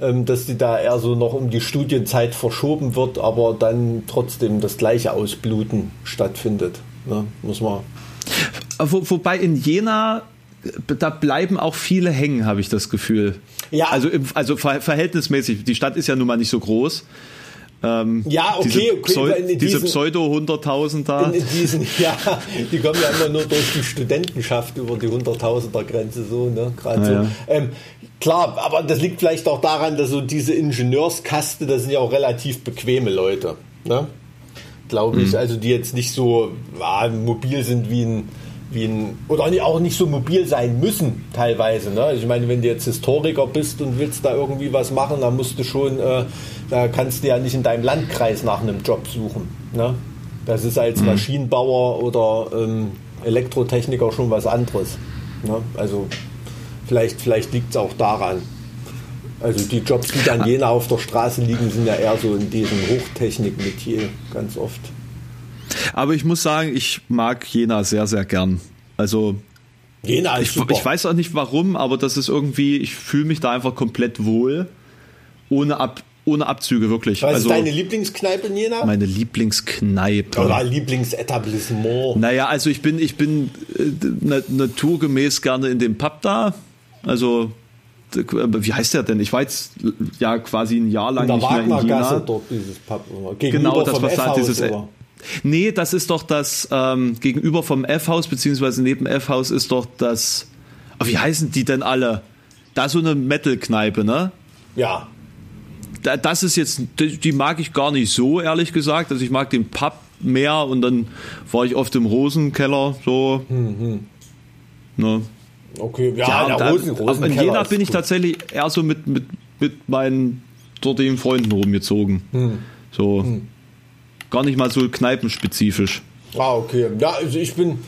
ähm, dass die da eher so noch um die Studienzeit verschoben wird, aber dann trotzdem das gleiche Ausbluten stattfindet. Ne? Muss man. Wo, wobei in Jena da bleiben auch viele hängen, habe ich das Gefühl. Ja. Also, also verhältnismäßig. Die Stadt ist ja nun mal nicht so groß. Ähm, ja, okay, diese, okay. Pseu diese Pseudo-100.000 da. In diesen, ja, die kommen ja immer nur durch die Studentenschaft über die 100.000er Grenze, so, ne, gerade ja, so. Ähm, klar, aber das liegt vielleicht auch daran, dass so diese Ingenieurskaste, das sind ja auch relativ bequeme Leute, ne? Glaube ich, mhm. also die jetzt nicht so ah, mobil sind wie ein, wie ein, oder auch nicht so mobil sein müssen teilweise. Ne? Ich meine, wenn du jetzt Historiker bist und willst da irgendwie was machen, dann musst du schon, äh, da kannst du ja nicht in deinem Landkreis nach einem Job suchen. Ne? Das ist als mhm. Maschinenbauer oder ähm, Elektrotechniker schon was anderes. Ne? Also vielleicht, vielleicht liegt es auch daran. Also die Jobs, die dann jener auf der Straße liegen, sind ja eher so in diesem Hochtechnik-Metier ganz oft. Aber ich muss sagen, ich mag Jena sehr, sehr gern. Also Jena ist ich, super. ich weiß auch nicht warum, aber das ist irgendwie, ich fühle mich da einfach komplett wohl. Ohne, Ab, ohne Abzüge, wirklich. Was also, ist deine Lieblingskneipe in Jena? Meine Lieblingskneipe. Oder Lieblingsetablissement? Naja, also ich bin, ich bin äh, naturgemäß gerne in dem Pub da. Also wie heißt der denn? Ich war jetzt ja quasi ein Jahr lang in nicht mehr in Jena. dort dieses Pub. Genau, das was da dieses. Oder? Nee, das ist doch das ähm, gegenüber vom F-Haus, beziehungsweise neben F-Haus ist doch das. Oh, wie heißen die denn alle? Da so eine Metal-Kneipe, ne? Ja. Da, das ist jetzt, die mag ich gar nicht so, ehrlich gesagt. Also ich mag den Pub mehr und dann war ich oft im Rosenkeller so. Mhm. Ne? Okay, ja, ja der Rosen, Rosenkeller. In Jena bin ich tatsächlich eher so mit, mit, mit meinen dortigen Freunden rumgezogen. Hm. So. Hm. Gar nicht mal so kneipenspezifisch. Ah, okay. Ja, also ich bin,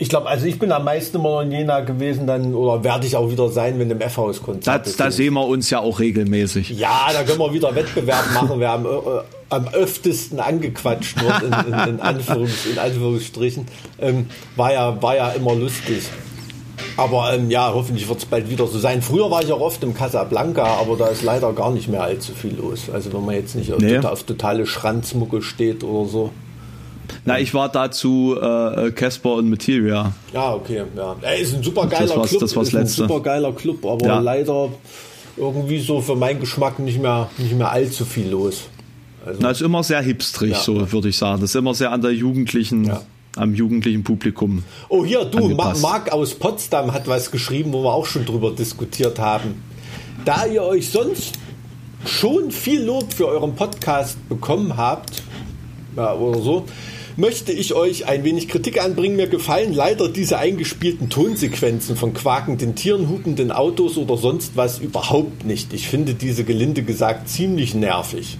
ich glaube, also ich bin am meisten immer in Jena gewesen, dann oder werde ich auch wieder sein, wenn im F-Haus Konzert ist. Da sehen wir uns ja auch regelmäßig. Ja, da können wir wieder Wettbewerb machen. Wir haben äh, äh, am öftesten angequatscht wird, in, in, in, Anführungs, in Anführungsstrichen. Ähm, war, ja, war ja immer lustig. Aber ähm, ja, hoffentlich wird es bald wieder so sein. Früher war ich auch oft im Casablanca, aber da ist leider gar nicht mehr allzu viel los. Also wenn man jetzt nicht nee. auf totale Schranzmucke steht oder so. Na, ich war dazu äh, Casper und Materia. Ja, okay, ja. Er ist ein super geiler das Club. Das war's ist letzte. ein super geiler Club, aber ja. leider irgendwie so für meinen Geschmack nicht mehr, nicht mehr allzu viel los. Also, Na, ist immer sehr hipstrig, ja. so würde ich sagen. Das ist immer sehr an der jugendlichen ja am jugendlichen Publikum. Oh, hier, du, angepasst. Marc aus Potsdam hat was geschrieben, wo wir auch schon drüber diskutiert haben. Da ihr euch sonst schon viel Lob für euren Podcast bekommen habt, ja, oder so, möchte ich euch ein wenig Kritik anbringen. Mir gefallen leider diese eingespielten Tonsequenzen von quakenden Tieren, hupenden Autos oder sonst was überhaupt nicht. Ich finde diese gelinde gesagt ziemlich nervig.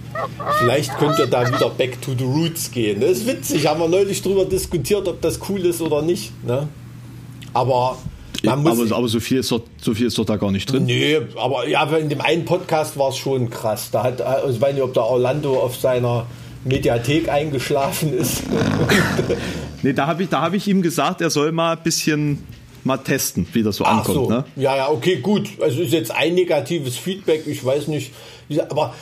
Vielleicht könnt ihr da wieder back to the roots gehen. Das ist witzig, haben wir neulich drüber diskutiert, ob das cool ist oder nicht. Ne? Aber aber, aber, so, viel ist doch, so viel ist doch da gar nicht drin. Nee, aber ja, in dem einen Podcast war es schon krass. Da hat, also ich weiß nicht, ob der Orlando auf seiner Mediathek eingeschlafen ist. nee, da habe ich, hab ich ihm gesagt, er soll mal ein bisschen mal testen, wie das so Ach ankommt. So. Ne? Ja, ja, okay, gut. Also ist jetzt ein negatives Feedback, ich weiß nicht. Aber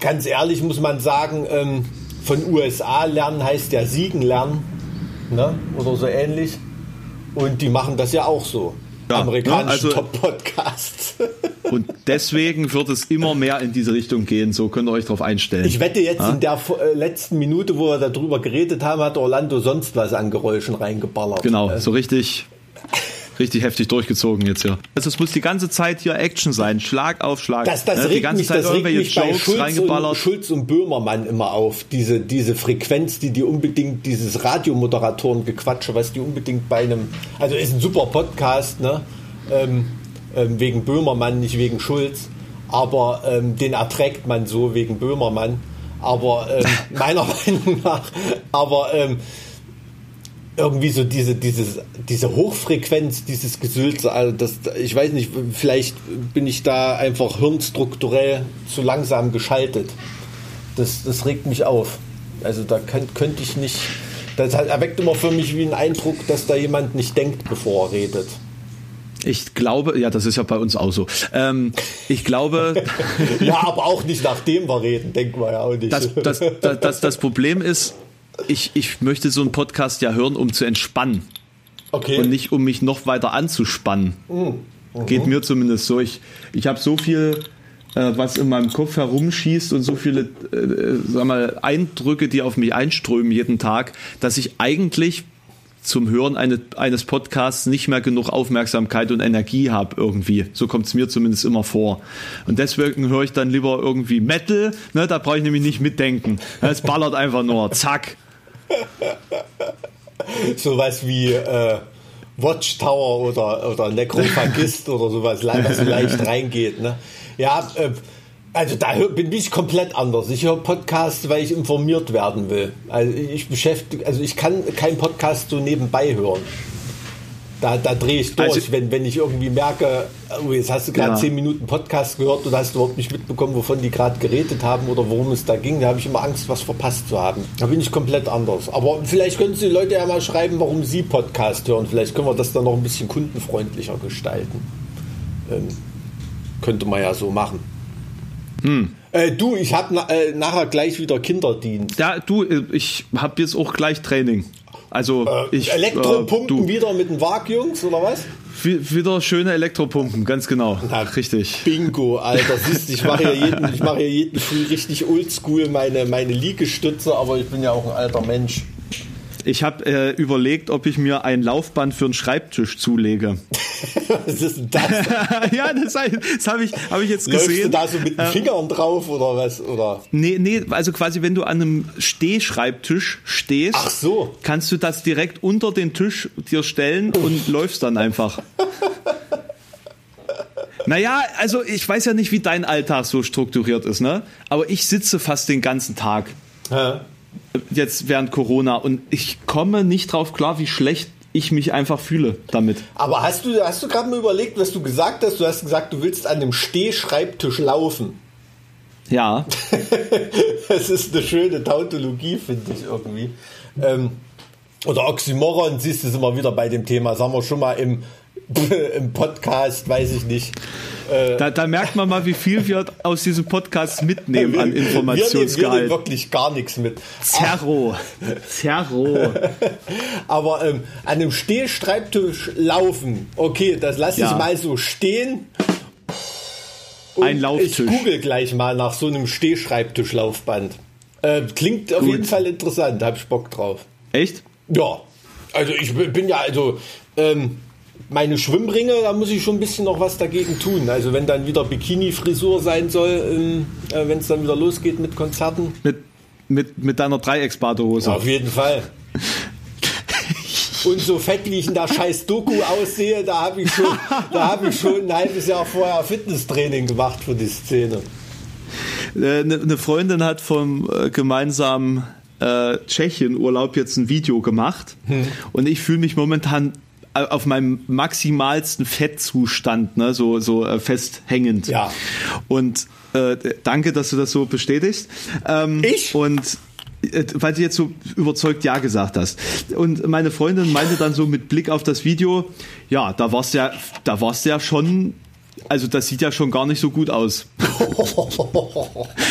ganz ehrlich muss man sagen, ähm, von USA lernen heißt ja siegen lernen. Ne? Oder so ähnlich. Und die machen das ja auch so ja, amerikanischen ne? also, Top-Podcasts. und deswegen wird es immer mehr in diese Richtung gehen. So könnt ihr euch darauf einstellen. Ich wette jetzt ja? in der äh, letzten Minute, wo wir darüber geredet haben, hat Orlando sonst was an Geräuschen reingeballert. Genau, äh. so richtig richtig heftig durchgezogen jetzt hier. Also es muss die ganze Zeit hier Action sein, Schlag auf Schlag. Das, das ne? Die ganze mich, Zeit irgendwelche Jokes Schulz reingeballert. Und, Schulz und Böhmermann immer auf, diese, diese Frequenz, die die unbedingt, dieses Radiomoderatoren-Gequatsche, was die unbedingt bei einem, also ist ein super Podcast, ne? Ähm, ähm, wegen Böhmermann, nicht wegen Schulz, aber ähm, den erträgt man so wegen Böhmermann. Aber ähm, meiner Meinung nach, aber ähm, irgendwie so diese, dieses, diese Hochfrequenz, dieses Gesülze, also das, ich weiß nicht, vielleicht bin ich da einfach hirnstrukturell zu langsam geschaltet. Das, das regt mich auf. Also da könnt, könnte ich nicht, das erweckt immer für mich wie einen Eindruck, dass da jemand nicht denkt, bevor er redet. Ich glaube, ja, das ist ja bei uns auch so. Ähm, ich glaube. ja, aber auch nicht nachdem wir reden, denken wir ja auch nicht. Das, das, das, das, das Problem ist, ich, ich möchte so einen Podcast ja hören, um zu entspannen. Okay. Und nicht, um mich noch weiter anzuspannen. Mhm. Mhm. Geht mir zumindest so. Ich, ich habe so viel, äh, was in meinem Kopf herumschießt und so viele äh, sag mal, Eindrücke, die auf mich einströmen jeden Tag, dass ich eigentlich zum Hören eine, eines Podcasts nicht mehr genug Aufmerksamkeit und Energie habe irgendwie. So kommt es mir zumindest immer vor. Und deswegen höre ich dann lieber irgendwie Metal, ne, da brauche ich nämlich nicht mitdenken. Es ballert einfach nur, zack. Sowas wie, äh, Watchtower oder, oder Necrophagist oder sowas, was leicht reingeht. Ne? Ja, äh, also da bin ich komplett anders. Ich höre Podcasts, weil ich informiert werden will. Also ich beschäftige, also ich kann keinen Podcast so nebenbei hören. Da, da drehe ich durch, also, wenn, wenn ich irgendwie merke, oh, jetzt hast du gerade ja. zehn Minuten Podcast gehört und hast überhaupt nicht mitbekommen, wovon die gerade geredet haben oder worum es da ging. Da habe ich immer Angst, was verpasst zu haben. Da bin ich komplett anders. Aber vielleicht können Sie die Leute ja mal schreiben, warum Sie Podcast hören. Vielleicht können wir das dann noch ein bisschen kundenfreundlicher gestalten. Ähm, könnte man ja so machen. Hm. Äh, du, ich habe na, äh, nachher gleich wieder Kinderdienst. Ja, du, äh, ich habe jetzt auch gleich Training. Also äh, ich, Elektropumpen äh, wieder mit den Wagjungs oder was? Wieder schöne Elektropumpen, ganz genau. Na, richtig. Bingo, Alter. Siehst ich mache ja jeden, ich mache ja jeden Früh richtig oldschool meine, meine Liegestütze, aber ich bin ja auch ein alter Mensch. Ich habe äh, überlegt, ob ich mir ein Laufband für einen Schreibtisch zulege. Was ist denn das? ja, das, das habe ich, hab ich jetzt Läufst gesehen. du da so mit den Fingern drauf oder was? Oder? Nee, nee, also quasi, wenn du an einem Stehschreibtisch stehst, Ach so. kannst du das direkt unter den Tisch dir stellen und läufst dann einfach. Naja, also ich weiß ja nicht, wie dein Alltag so strukturiert ist, ne? Aber ich sitze fast den ganzen Tag. Ja jetzt während Corona und ich komme nicht drauf klar, wie schlecht ich mich einfach fühle damit. Aber hast du, hast du gerade mal überlegt, was du gesagt hast? Du hast gesagt, du willst an einem Stehschreibtisch laufen. Ja. das ist eine schöne Tautologie, finde ich irgendwie. Ähm, oder Oxymoron, siehst du es immer wieder bei dem Thema. Sagen wir schon mal im, im Podcast, weiß ich nicht. Äh, da, da, merkt man mal, wie viel wir aus diesem Podcast mitnehmen an Informationsgehalt. Wir, nehmen wirklich gar nichts mit. Zerro. Zerro. Aber ähm, an einem Stehschreibtisch laufen, okay, das lasse ich ja. mal so stehen. Und Ein Lauftisch. Ich google gleich mal nach so einem Stehschreibtischlaufband. Äh, klingt auf Gut. jeden Fall interessant, hab ich Bock drauf. Echt? Ja. Also ich bin ja, also ähm, meine Schwimmringe, da muss ich schon ein bisschen noch was dagegen tun. Also wenn dann wieder Bikini-Frisur sein soll, ähm, äh, wenn es dann wieder losgeht mit Konzerten. Mit, mit, mit deiner Dreiecksbadehose. Ja, auf jeden Fall. Und so fett wie ich in der scheiß Doku aussehe, da habe ich, schon, hab ich schon ein halbes Jahr vorher Fitnesstraining gemacht für die Szene. Eine äh, ne Freundin hat vom äh, gemeinsamen äh, Tschechien-Urlaub jetzt ein Video gemacht hm. und ich fühle mich momentan auf meinem maximalsten Fettzustand, ne, so, so äh, festhängend. Ja. Und äh, danke, dass du das so bestätigst. Ähm, ich? Und äh, weil du jetzt so überzeugt Ja gesagt hast. Und meine Freundin meinte dann so mit Blick auf das Video, ja, da war's ja, da war's ja schon also das sieht ja schon gar nicht so gut aus.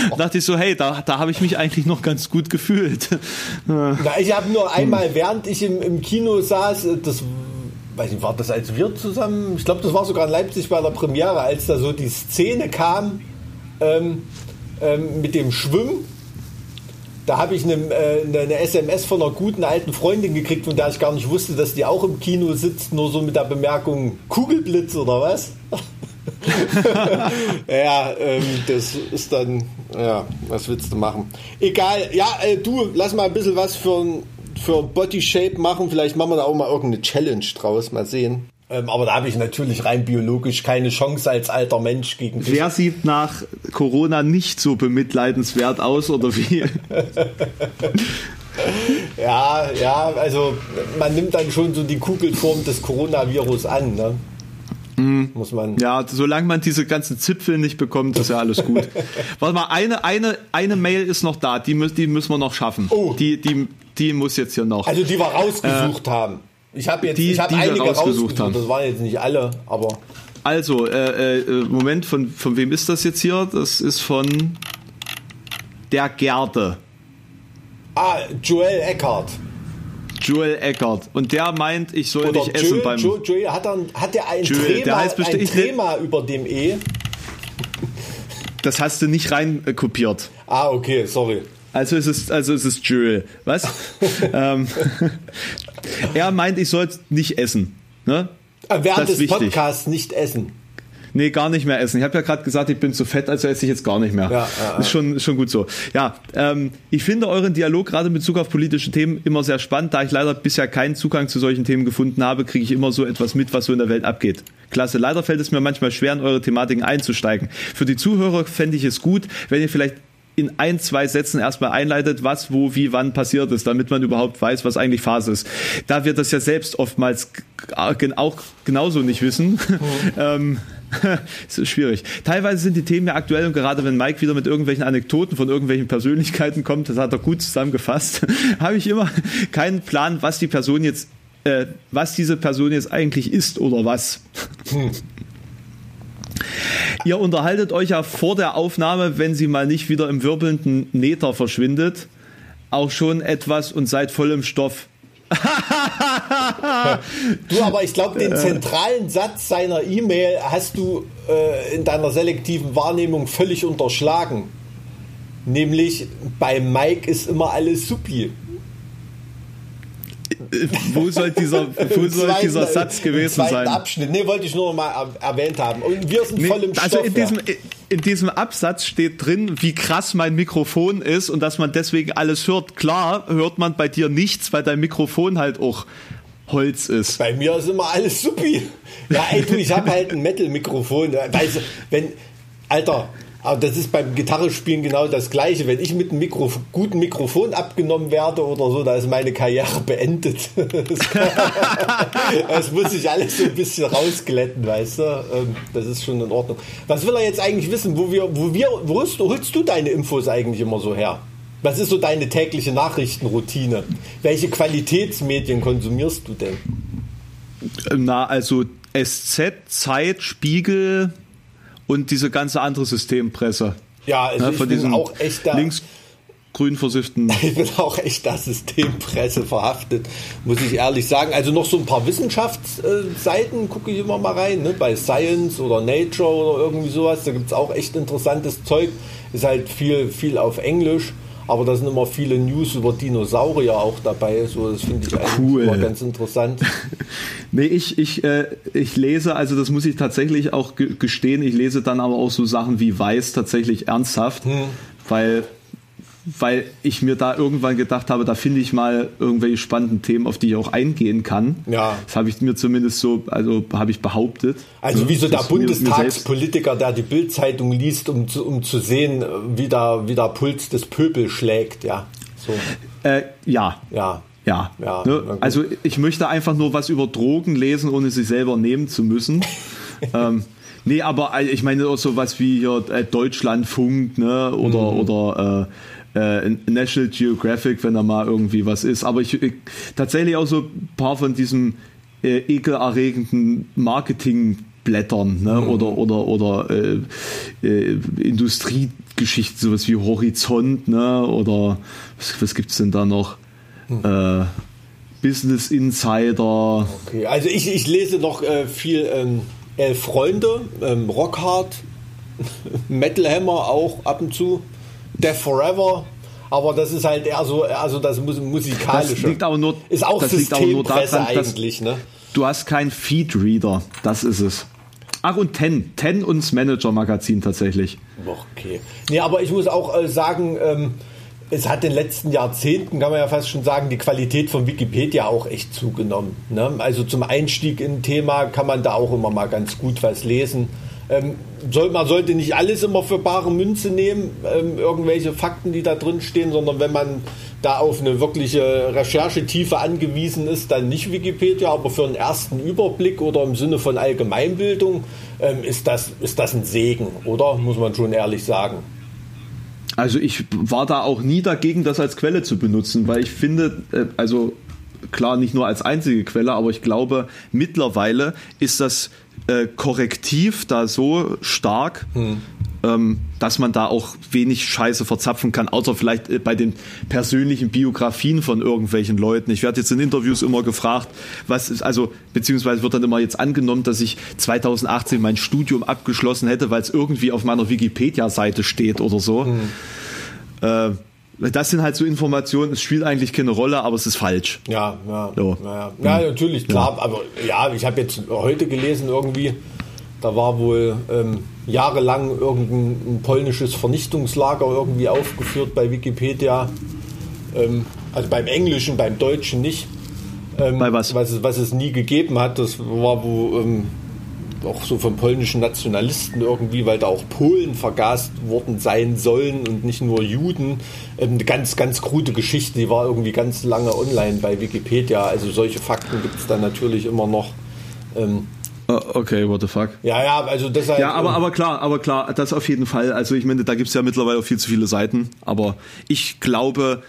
da dachte ich so, hey, da, da habe ich mich eigentlich noch ganz gut gefühlt. Na, ich habe nur einmal, während ich im, im Kino saß, das weiß nicht, war das als wir zusammen, ich glaube, das war sogar in Leipzig bei der Premiere, als da so die Szene kam ähm, ähm, mit dem Schwimmen. Da habe ich eine, äh, eine, SMS von einer guten alten Freundin gekriegt, von der ich gar nicht wusste, dass die auch im Kino sitzt, nur so mit der Bemerkung Kugelblitz oder was? ja, ähm, das ist dann, ja, was willst du machen? Egal, ja, äh, du, lass mal ein bisschen was für ein für Body Shape machen. Vielleicht machen wir da auch mal irgendeine Challenge draus. Mal sehen. Ähm, aber da habe ich natürlich rein biologisch keine Chance als alter Mensch gegen dich. Wer sieht nach Corona nicht so bemitleidenswert aus oder wie? ja, ja, also man nimmt dann schon so die Kugelform des Coronavirus an. Ne? Mhm. Muss man. Ja, solange man diese ganzen Zipfel nicht bekommt, ist ja alles gut. Warte mal, eine, eine, eine Mail ist noch da, die, die müssen wir noch schaffen. Oh. Die, die, die muss jetzt hier noch. Also die wir rausgesucht äh, haben. Ich habe jetzt die, ich hab einige rausgesucht, haben. das waren jetzt nicht alle, aber. Also, äh, äh, Moment, von, von wem ist das jetzt hier? Das ist von der Gerde. Ah, Joel Eckhardt. Joel Eckert. Und der meint, ich soll Oder nicht Joel, essen beim. Joel, Joel hat, dann, hat der ein Joel, Thema, der ein Thema über dem E? Das hast du nicht rein äh, kopiert. Ah, okay, sorry. Also es ist, also es ist Joel. Was? ähm, er meint, ich soll nicht essen. Ne? Während des Podcasts nicht essen. Nee, gar nicht mehr essen. Ich habe ja gerade gesagt, ich bin zu fett, also esse ich jetzt gar nicht mehr. Ja, ja, ist, schon, ist schon gut so. Ja, ähm, ich finde euren Dialog gerade in Bezug auf politische Themen immer sehr spannend. Da ich leider bisher keinen Zugang zu solchen Themen gefunden habe, kriege ich immer so etwas mit, was so in der Welt abgeht. Klasse. Leider fällt es mir manchmal schwer, in eure Thematiken einzusteigen. Für die Zuhörer fände ich es gut, wenn ihr vielleicht in ein, zwei Sätzen erstmal einleitet, was, wo, wie, wann passiert ist, damit man überhaupt weiß, was eigentlich Phase ist. Da wir das ja selbst oftmals auch genauso nicht wissen, mhm. ähm, es ist schwierig. Teilweise sind die Themen ja aktuell und gerade wenn Mike wieder mit irgendwelchen Anekdoten von irgendwelchen Persönlichkeiten kommt, das hat er gut zusammengefasst, habe ich immer keinen Plan, was die Person jetzt, äh, was diese Person jetzt eigentlich ist oder was. Hm. Ihr unterhaltet euch ja vor der Aufnahme, wenn sie mal nicht wieder im wirbelnden Nether verschwindet, auch schon etwas und seid voll im Stoff. du, aber ich glaube, den zentralen Satz seiner E-Mail hast du äh, in deiner selektiven Wahrnehmung völlig unterschlagen. Nämlich, bei Mike ist immer alles supi wo soll dieser, wo soll zweiten, dieser Satz gewesen sein? Abschnitt. Nee, wollte ich nur noch mal erwähnt haben. Und wir sind nee, voll im Also Stoff, in diesem, ja. in diesem Absatz steht drin, wie krass mein Mikrofon ist und dass man deswegen alles hört. Klar hört man bei dir nichts, weil dein Mikrofon halt auch Holz ist. Bei mir ist immer alles supi. Ja, ey, du, ich habe halt ein Metal-Mikrofon. Weißt du, wenn, Alter, aber das ist beim Gitarrespielen genau das Gleiche. Wenn ich mit einem Mikro guten Mikrofon abgenommen werde oder so, da ist meine Karriere beendet. das muss sich alles so ein bisschen rausglätten, weißt du? Ähm, das ist schon in Ordnung. Was will er jetzt eigentlich wissen? Wo wir, wo wir, wo holst, holst du deine Infos eigentlich immer so her? Was ist so deine tägliche Nachrichtenroutine? Welche Qualitätsmedien konsumierst du denn? Na, also SZ, Zeit, Spiegel, und diese ganze andere Systempresse. Ja, also ne, von ich bin auch echt da. Links grün versifften. Ich bin auch echt da Systempresse verhaftet, muss ich ehrlich sagen. Also noch so ein paar Wissenschaftsseiten gucke ich immer mal rein, ne? bei Science oder Nature oder irgendwie sowas. Da gibt es auch echt interessantes Zeug. Ist halt viel, viel auf Englisch. Aber da sind immer viele News über Dinosaurier auch dabei. So, das finde ich eigentlich cool. immer ganz interessant. nee, ich, ich, äh, ich lese, also das muss ich tatsächlich auch gestehen, ich lese dann aber auch so Sachen wie Weiß tatsächlich ernsthaft, hm. weil weil ich mir da irgendwann gedacht habe, da finde ich mal irgendwelche spannenden Themen, auf die ich auch eingehen kann. Ja. Das habe ich mir zumindest so, also habe ich behauptet. Also wie so der Bundestagspolitiker, der die Bildzeitung liest, um zu, um zu sehen, wie der, wie der Puls des Pöbel schlägt, ja. So. Äh, ja. Ja. Ja. ja ne? Also ich möchte einfach nur was über Drogen lesen, ohne sie selber nehmen zu müssen. ähm, Nee, aber äh, ich meine auch so was wie hier äh, Deutschlandfunk, ne? Oder, mhm. oder äh, äh, National Geographic, wenn da mal irgendwie was ist. Aber ich, ich tatsächlich auch so ein paar von diesen äh, ekelerregenden Marketingblättern ne? Mhm. oder oder oder äh, äh, Industriegeschichten, sowas wie Horizont, ne? Oder was, was es denn da noch? Mhm. Äh, Business Insider. Okay, also ich, ich lese noch äh, viel ähm, Elf Freunde, ähm, Rockhard, Metal Hammer auch ab und zu. Death Forever. Aber das ist halt eher so, also das musikalische. Das liegt aber nur, ist auch das liegt aber nur daran, eigentlich, ne? Du hast keinen Feed-Reader, das ist es. Ach, und Ten. Ten und das Manager-Magazin tatsächlich. Okay. Nee, aber ich muss auch äh, sagen, ähm, es hat in den letzten Jahrzehnten, kann man ja fast schon sagen, die Qualität von Wikipedia auch echt zugenommen. Ne? Also zum Einstieg in ein Thema kann man da auch immer mal ganz gut was lesen. Ähm, soll, man sollte nicht alles immer für bare Münze nehmen, ähm, irgendwelche Fakten, die da drin stehen, sondern wenn man da auf eine wirkliche Recherchetiefe angewiesen ist, dann nicht Wikipedia, aber für einen ersten Überblick oder im Sinne von Allgemeinbildung ähm, ist, das, ist das ein Segen, oder? Muss man schon ehrlich sagen. Also ich war da auch nie dagegen, das als Quelle zu benutzen, weil ich finde, äh, also klar nicht nur als einzige Quelle, aber ich glaube, mittlerweile ist das äh, Korrektiv da so stark, hm. ähm, dass man da auch wenig Scheiße verzapfen kann, außer vielleicht äh, bei den persönlichen Biografien von irgendwelchen Leuten. Ich werde jetzt in Interviews immer gefragt, was ist, also, beziehungsweise wird dann immer jetzt angenommen, dass ich 2018 mein Studium abgeschlossen hätte, weil es irgendwie auf meiner Wikipedia-Seite steht oder so. Hm. Äh, das sind halt so Informationen, es spielt eigentlich keine Rolle, aber es ist falsch. Ja, ja. So. Ja, ja. ja, natürlich, klar. Ja. Aber ja, ich habe jetzt heute gelesen irgendwie, Da war wohl ähm, jahrelang irgendein polnisches Vernichtungslager irgendwie aufgeführt bei Wikipedia. Ähm, also beim Englischen, beim Deutschen nicht. Ähm, bei was? was? es, was es nie gegeben hat. Das war wo auch so von polnischen Nationalisten irgendwie, weil da auch Polen vergast worden sein sollen und nicht nur Juden. Ähm, eine ganz, ganz krude Geschichte, die war irgendwie ganz lange online bei Wikipedia. Also solche Fakten gibt es dann natürlich immer noch. Ähm, oh, Okay, what the fuck? Ja, ja, also deshalb. Ja, aber, aber klar, aber klar, das auf jeden Fall. Also ich meine, da gibt es ja mittlerweile auch viel zu viele Seiten. Aber ich glaube,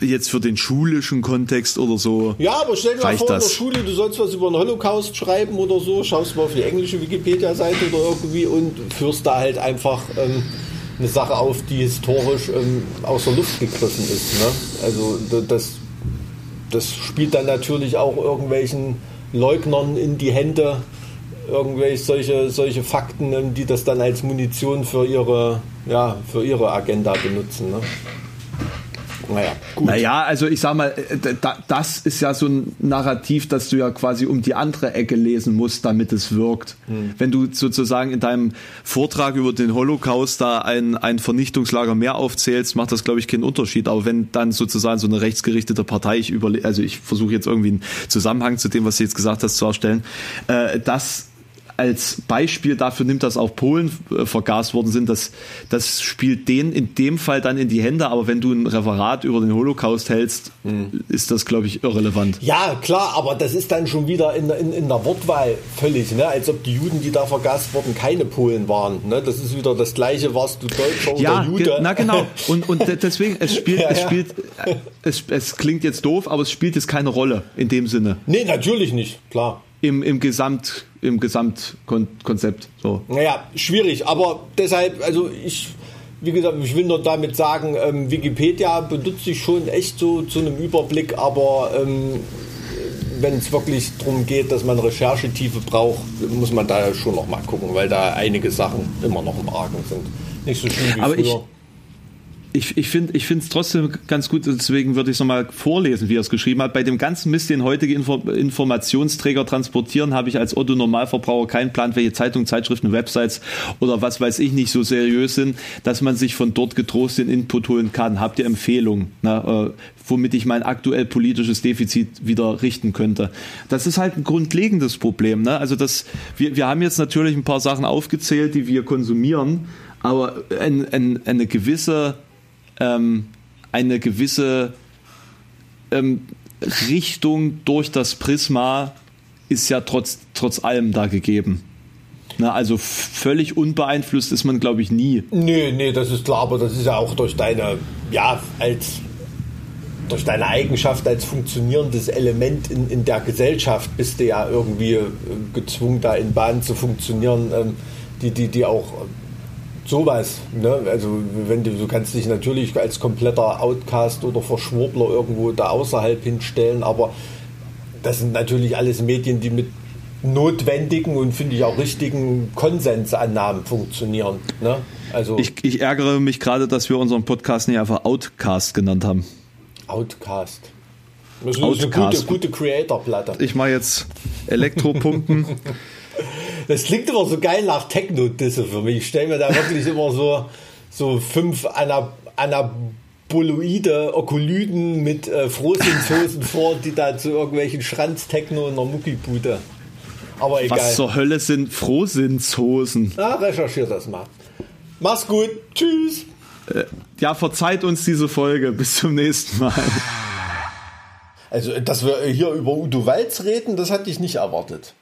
jetzt für den schulischen Kontext oder so. Ja, aber stell dir mal vor, das. in der Schule, du sollst was über den Holocaust schreiben oder so, schaust mal auf die englische Wikipedia-Seite oder irgendwie und führst da halt einfach ähm, eine Sache auf, die historisch ähm, aus der Luft gegriffen ist. Ne? Also das, das spielt dann natürlich auch irgendwelchen Leugnern in die Hände, irgendwelche solche, solche Fakten, ähm, die das dann als Munition für ihre, ja, für ihre Agenda benutzen. Ne? Naja, gut. Naja, also ich sag mal, äh, das ist ja so ein Narrativ, das du ja quasi um die andere Ecke lesen musst, damit es wirkt. Hm. Wenn du sozusagen in deinem Vortrag über den Holocaust da ein, ein Vernichtungslager mehr aufzählst, macht das, glaube ich, keinen Unterschied. Aber wenn dann sozusagen so eine rechtsgerichtete Partei, ich überle also ich versuche jetzt irgendwie einen Zusammenhang zu dem, was du jetzt gesagt hast, zu erstellen, äh, das als Beispiel dafür nimmt, dass auch Polen äh, vergast worden sind. Das, das spielt den in dem Fall dann in die Hände. Aber wenn du ein Referat über den Holocaust hältst, mhm. ist das, glaube ich, irrelevant. Ja, klar, aber das ist dann schon wieder in, in, in der Wortwahl völlig, ne? als ob die Juden, die da vergast wurden, keine Polen waren. Ne? Das ist wieder das Gleiche, warst du Deutscher ja, oder Jude. Na genau. Und, und deswegen, es spielt, ja, es spielt, es, es klingt jetzt doof, aber es spielt jetzt keine Rolle in dem Sinne. Nee, natürlich nicht, klar im, im Gesamt im Gesamtkonzept. So. Naja, schwierig, aber deshalb, also ich, wie gesagt, ich will nur damit sagen, ähm, Wikipedia benutze ich schon echt so zu einem Überblick, aber ähm, wenn es wirklich darum geht, dass man Recherchetiefe braucht, muss man da schon noch mal gucken, weil da einige Sachen immer noch im Argen sind. Nicht so schlimm wie aber früher. Ich, ich, ich finde es trotzdem ganz gut, deswegen würde ich es nochmal vorlesen, wie er es geschrieben hat. Bei dem ganzen Mist, den heutige Info Informationsträger transportieren, habe ich als Otto Normalverbraucher keinen Plan, welche Zeitungen, Zeitschriften, Websites oder was weiß ich nicht so seriös sind, dass man sich von dort getrost den Input holen kann. Habt ihr Empfehlungen, ne, äh, womit ich mein aktuell politisches Defizit wieder richten könnte? Das ist halt ein grundlegendes Problem. Ne? Also das, wir, wir haben jetzt natürlich ein paar Sachen aufgezählt, die wir konsumieren, aber ein, ein, eine gewisse ähm, eine gewisse ähm, Richtung durch das Prisma ist ja trotz, trotz allem da gegeben. Na, also völlig unbeeinflusst ist man, glaube ich, nie. Nee, nee, das ist klar, aber das ist ja auch durch deine, ja, als durch deine Eigenschaft als funktionierendes Element in, in der Gesellschaft bist du ja irgendwie äh, gezwungen, da in Bahnen zu funktionieren, ähm, die, die, die auch sowas. Ne? Also wenn du, du kannst dich natürlich als kompletter Outcast oder Verschwurbler irgendwo da außerhalb hinstellen, aber das sind natürlich alles Medien, die mit notwendigen und finde ich auch richtigen Konsensannahmen funktionieren. Ne? Also ich, ich ärgere mich gerade, dass wir unseren Podcast nicht einfach Outcast genannt haben. Outcast. Das ist Outcast. eine gute, gute Creator-Platte. Ich mache jetzt Elektropumpen. Das klingt immer so geil nach Techno-Disse für mich. Ich stelle mir da wirklich immer so, so fünf Anab Anaboloide, Okolyden mit äh, Frohsinnshosen vor, die da zu irgendwelchen Schranz-Techno in der Muckibude. Aber egal. Was zur Hölle sind Frohsinnshosen? Na, recherchier das mal. Mach's gut. Tschüss. Äh, ja, verzeiht uns diese Folge. Bis zum nächsten Mal. Also, dass wir hier über Udo Walz reden, das hatte ich nicht erwartet.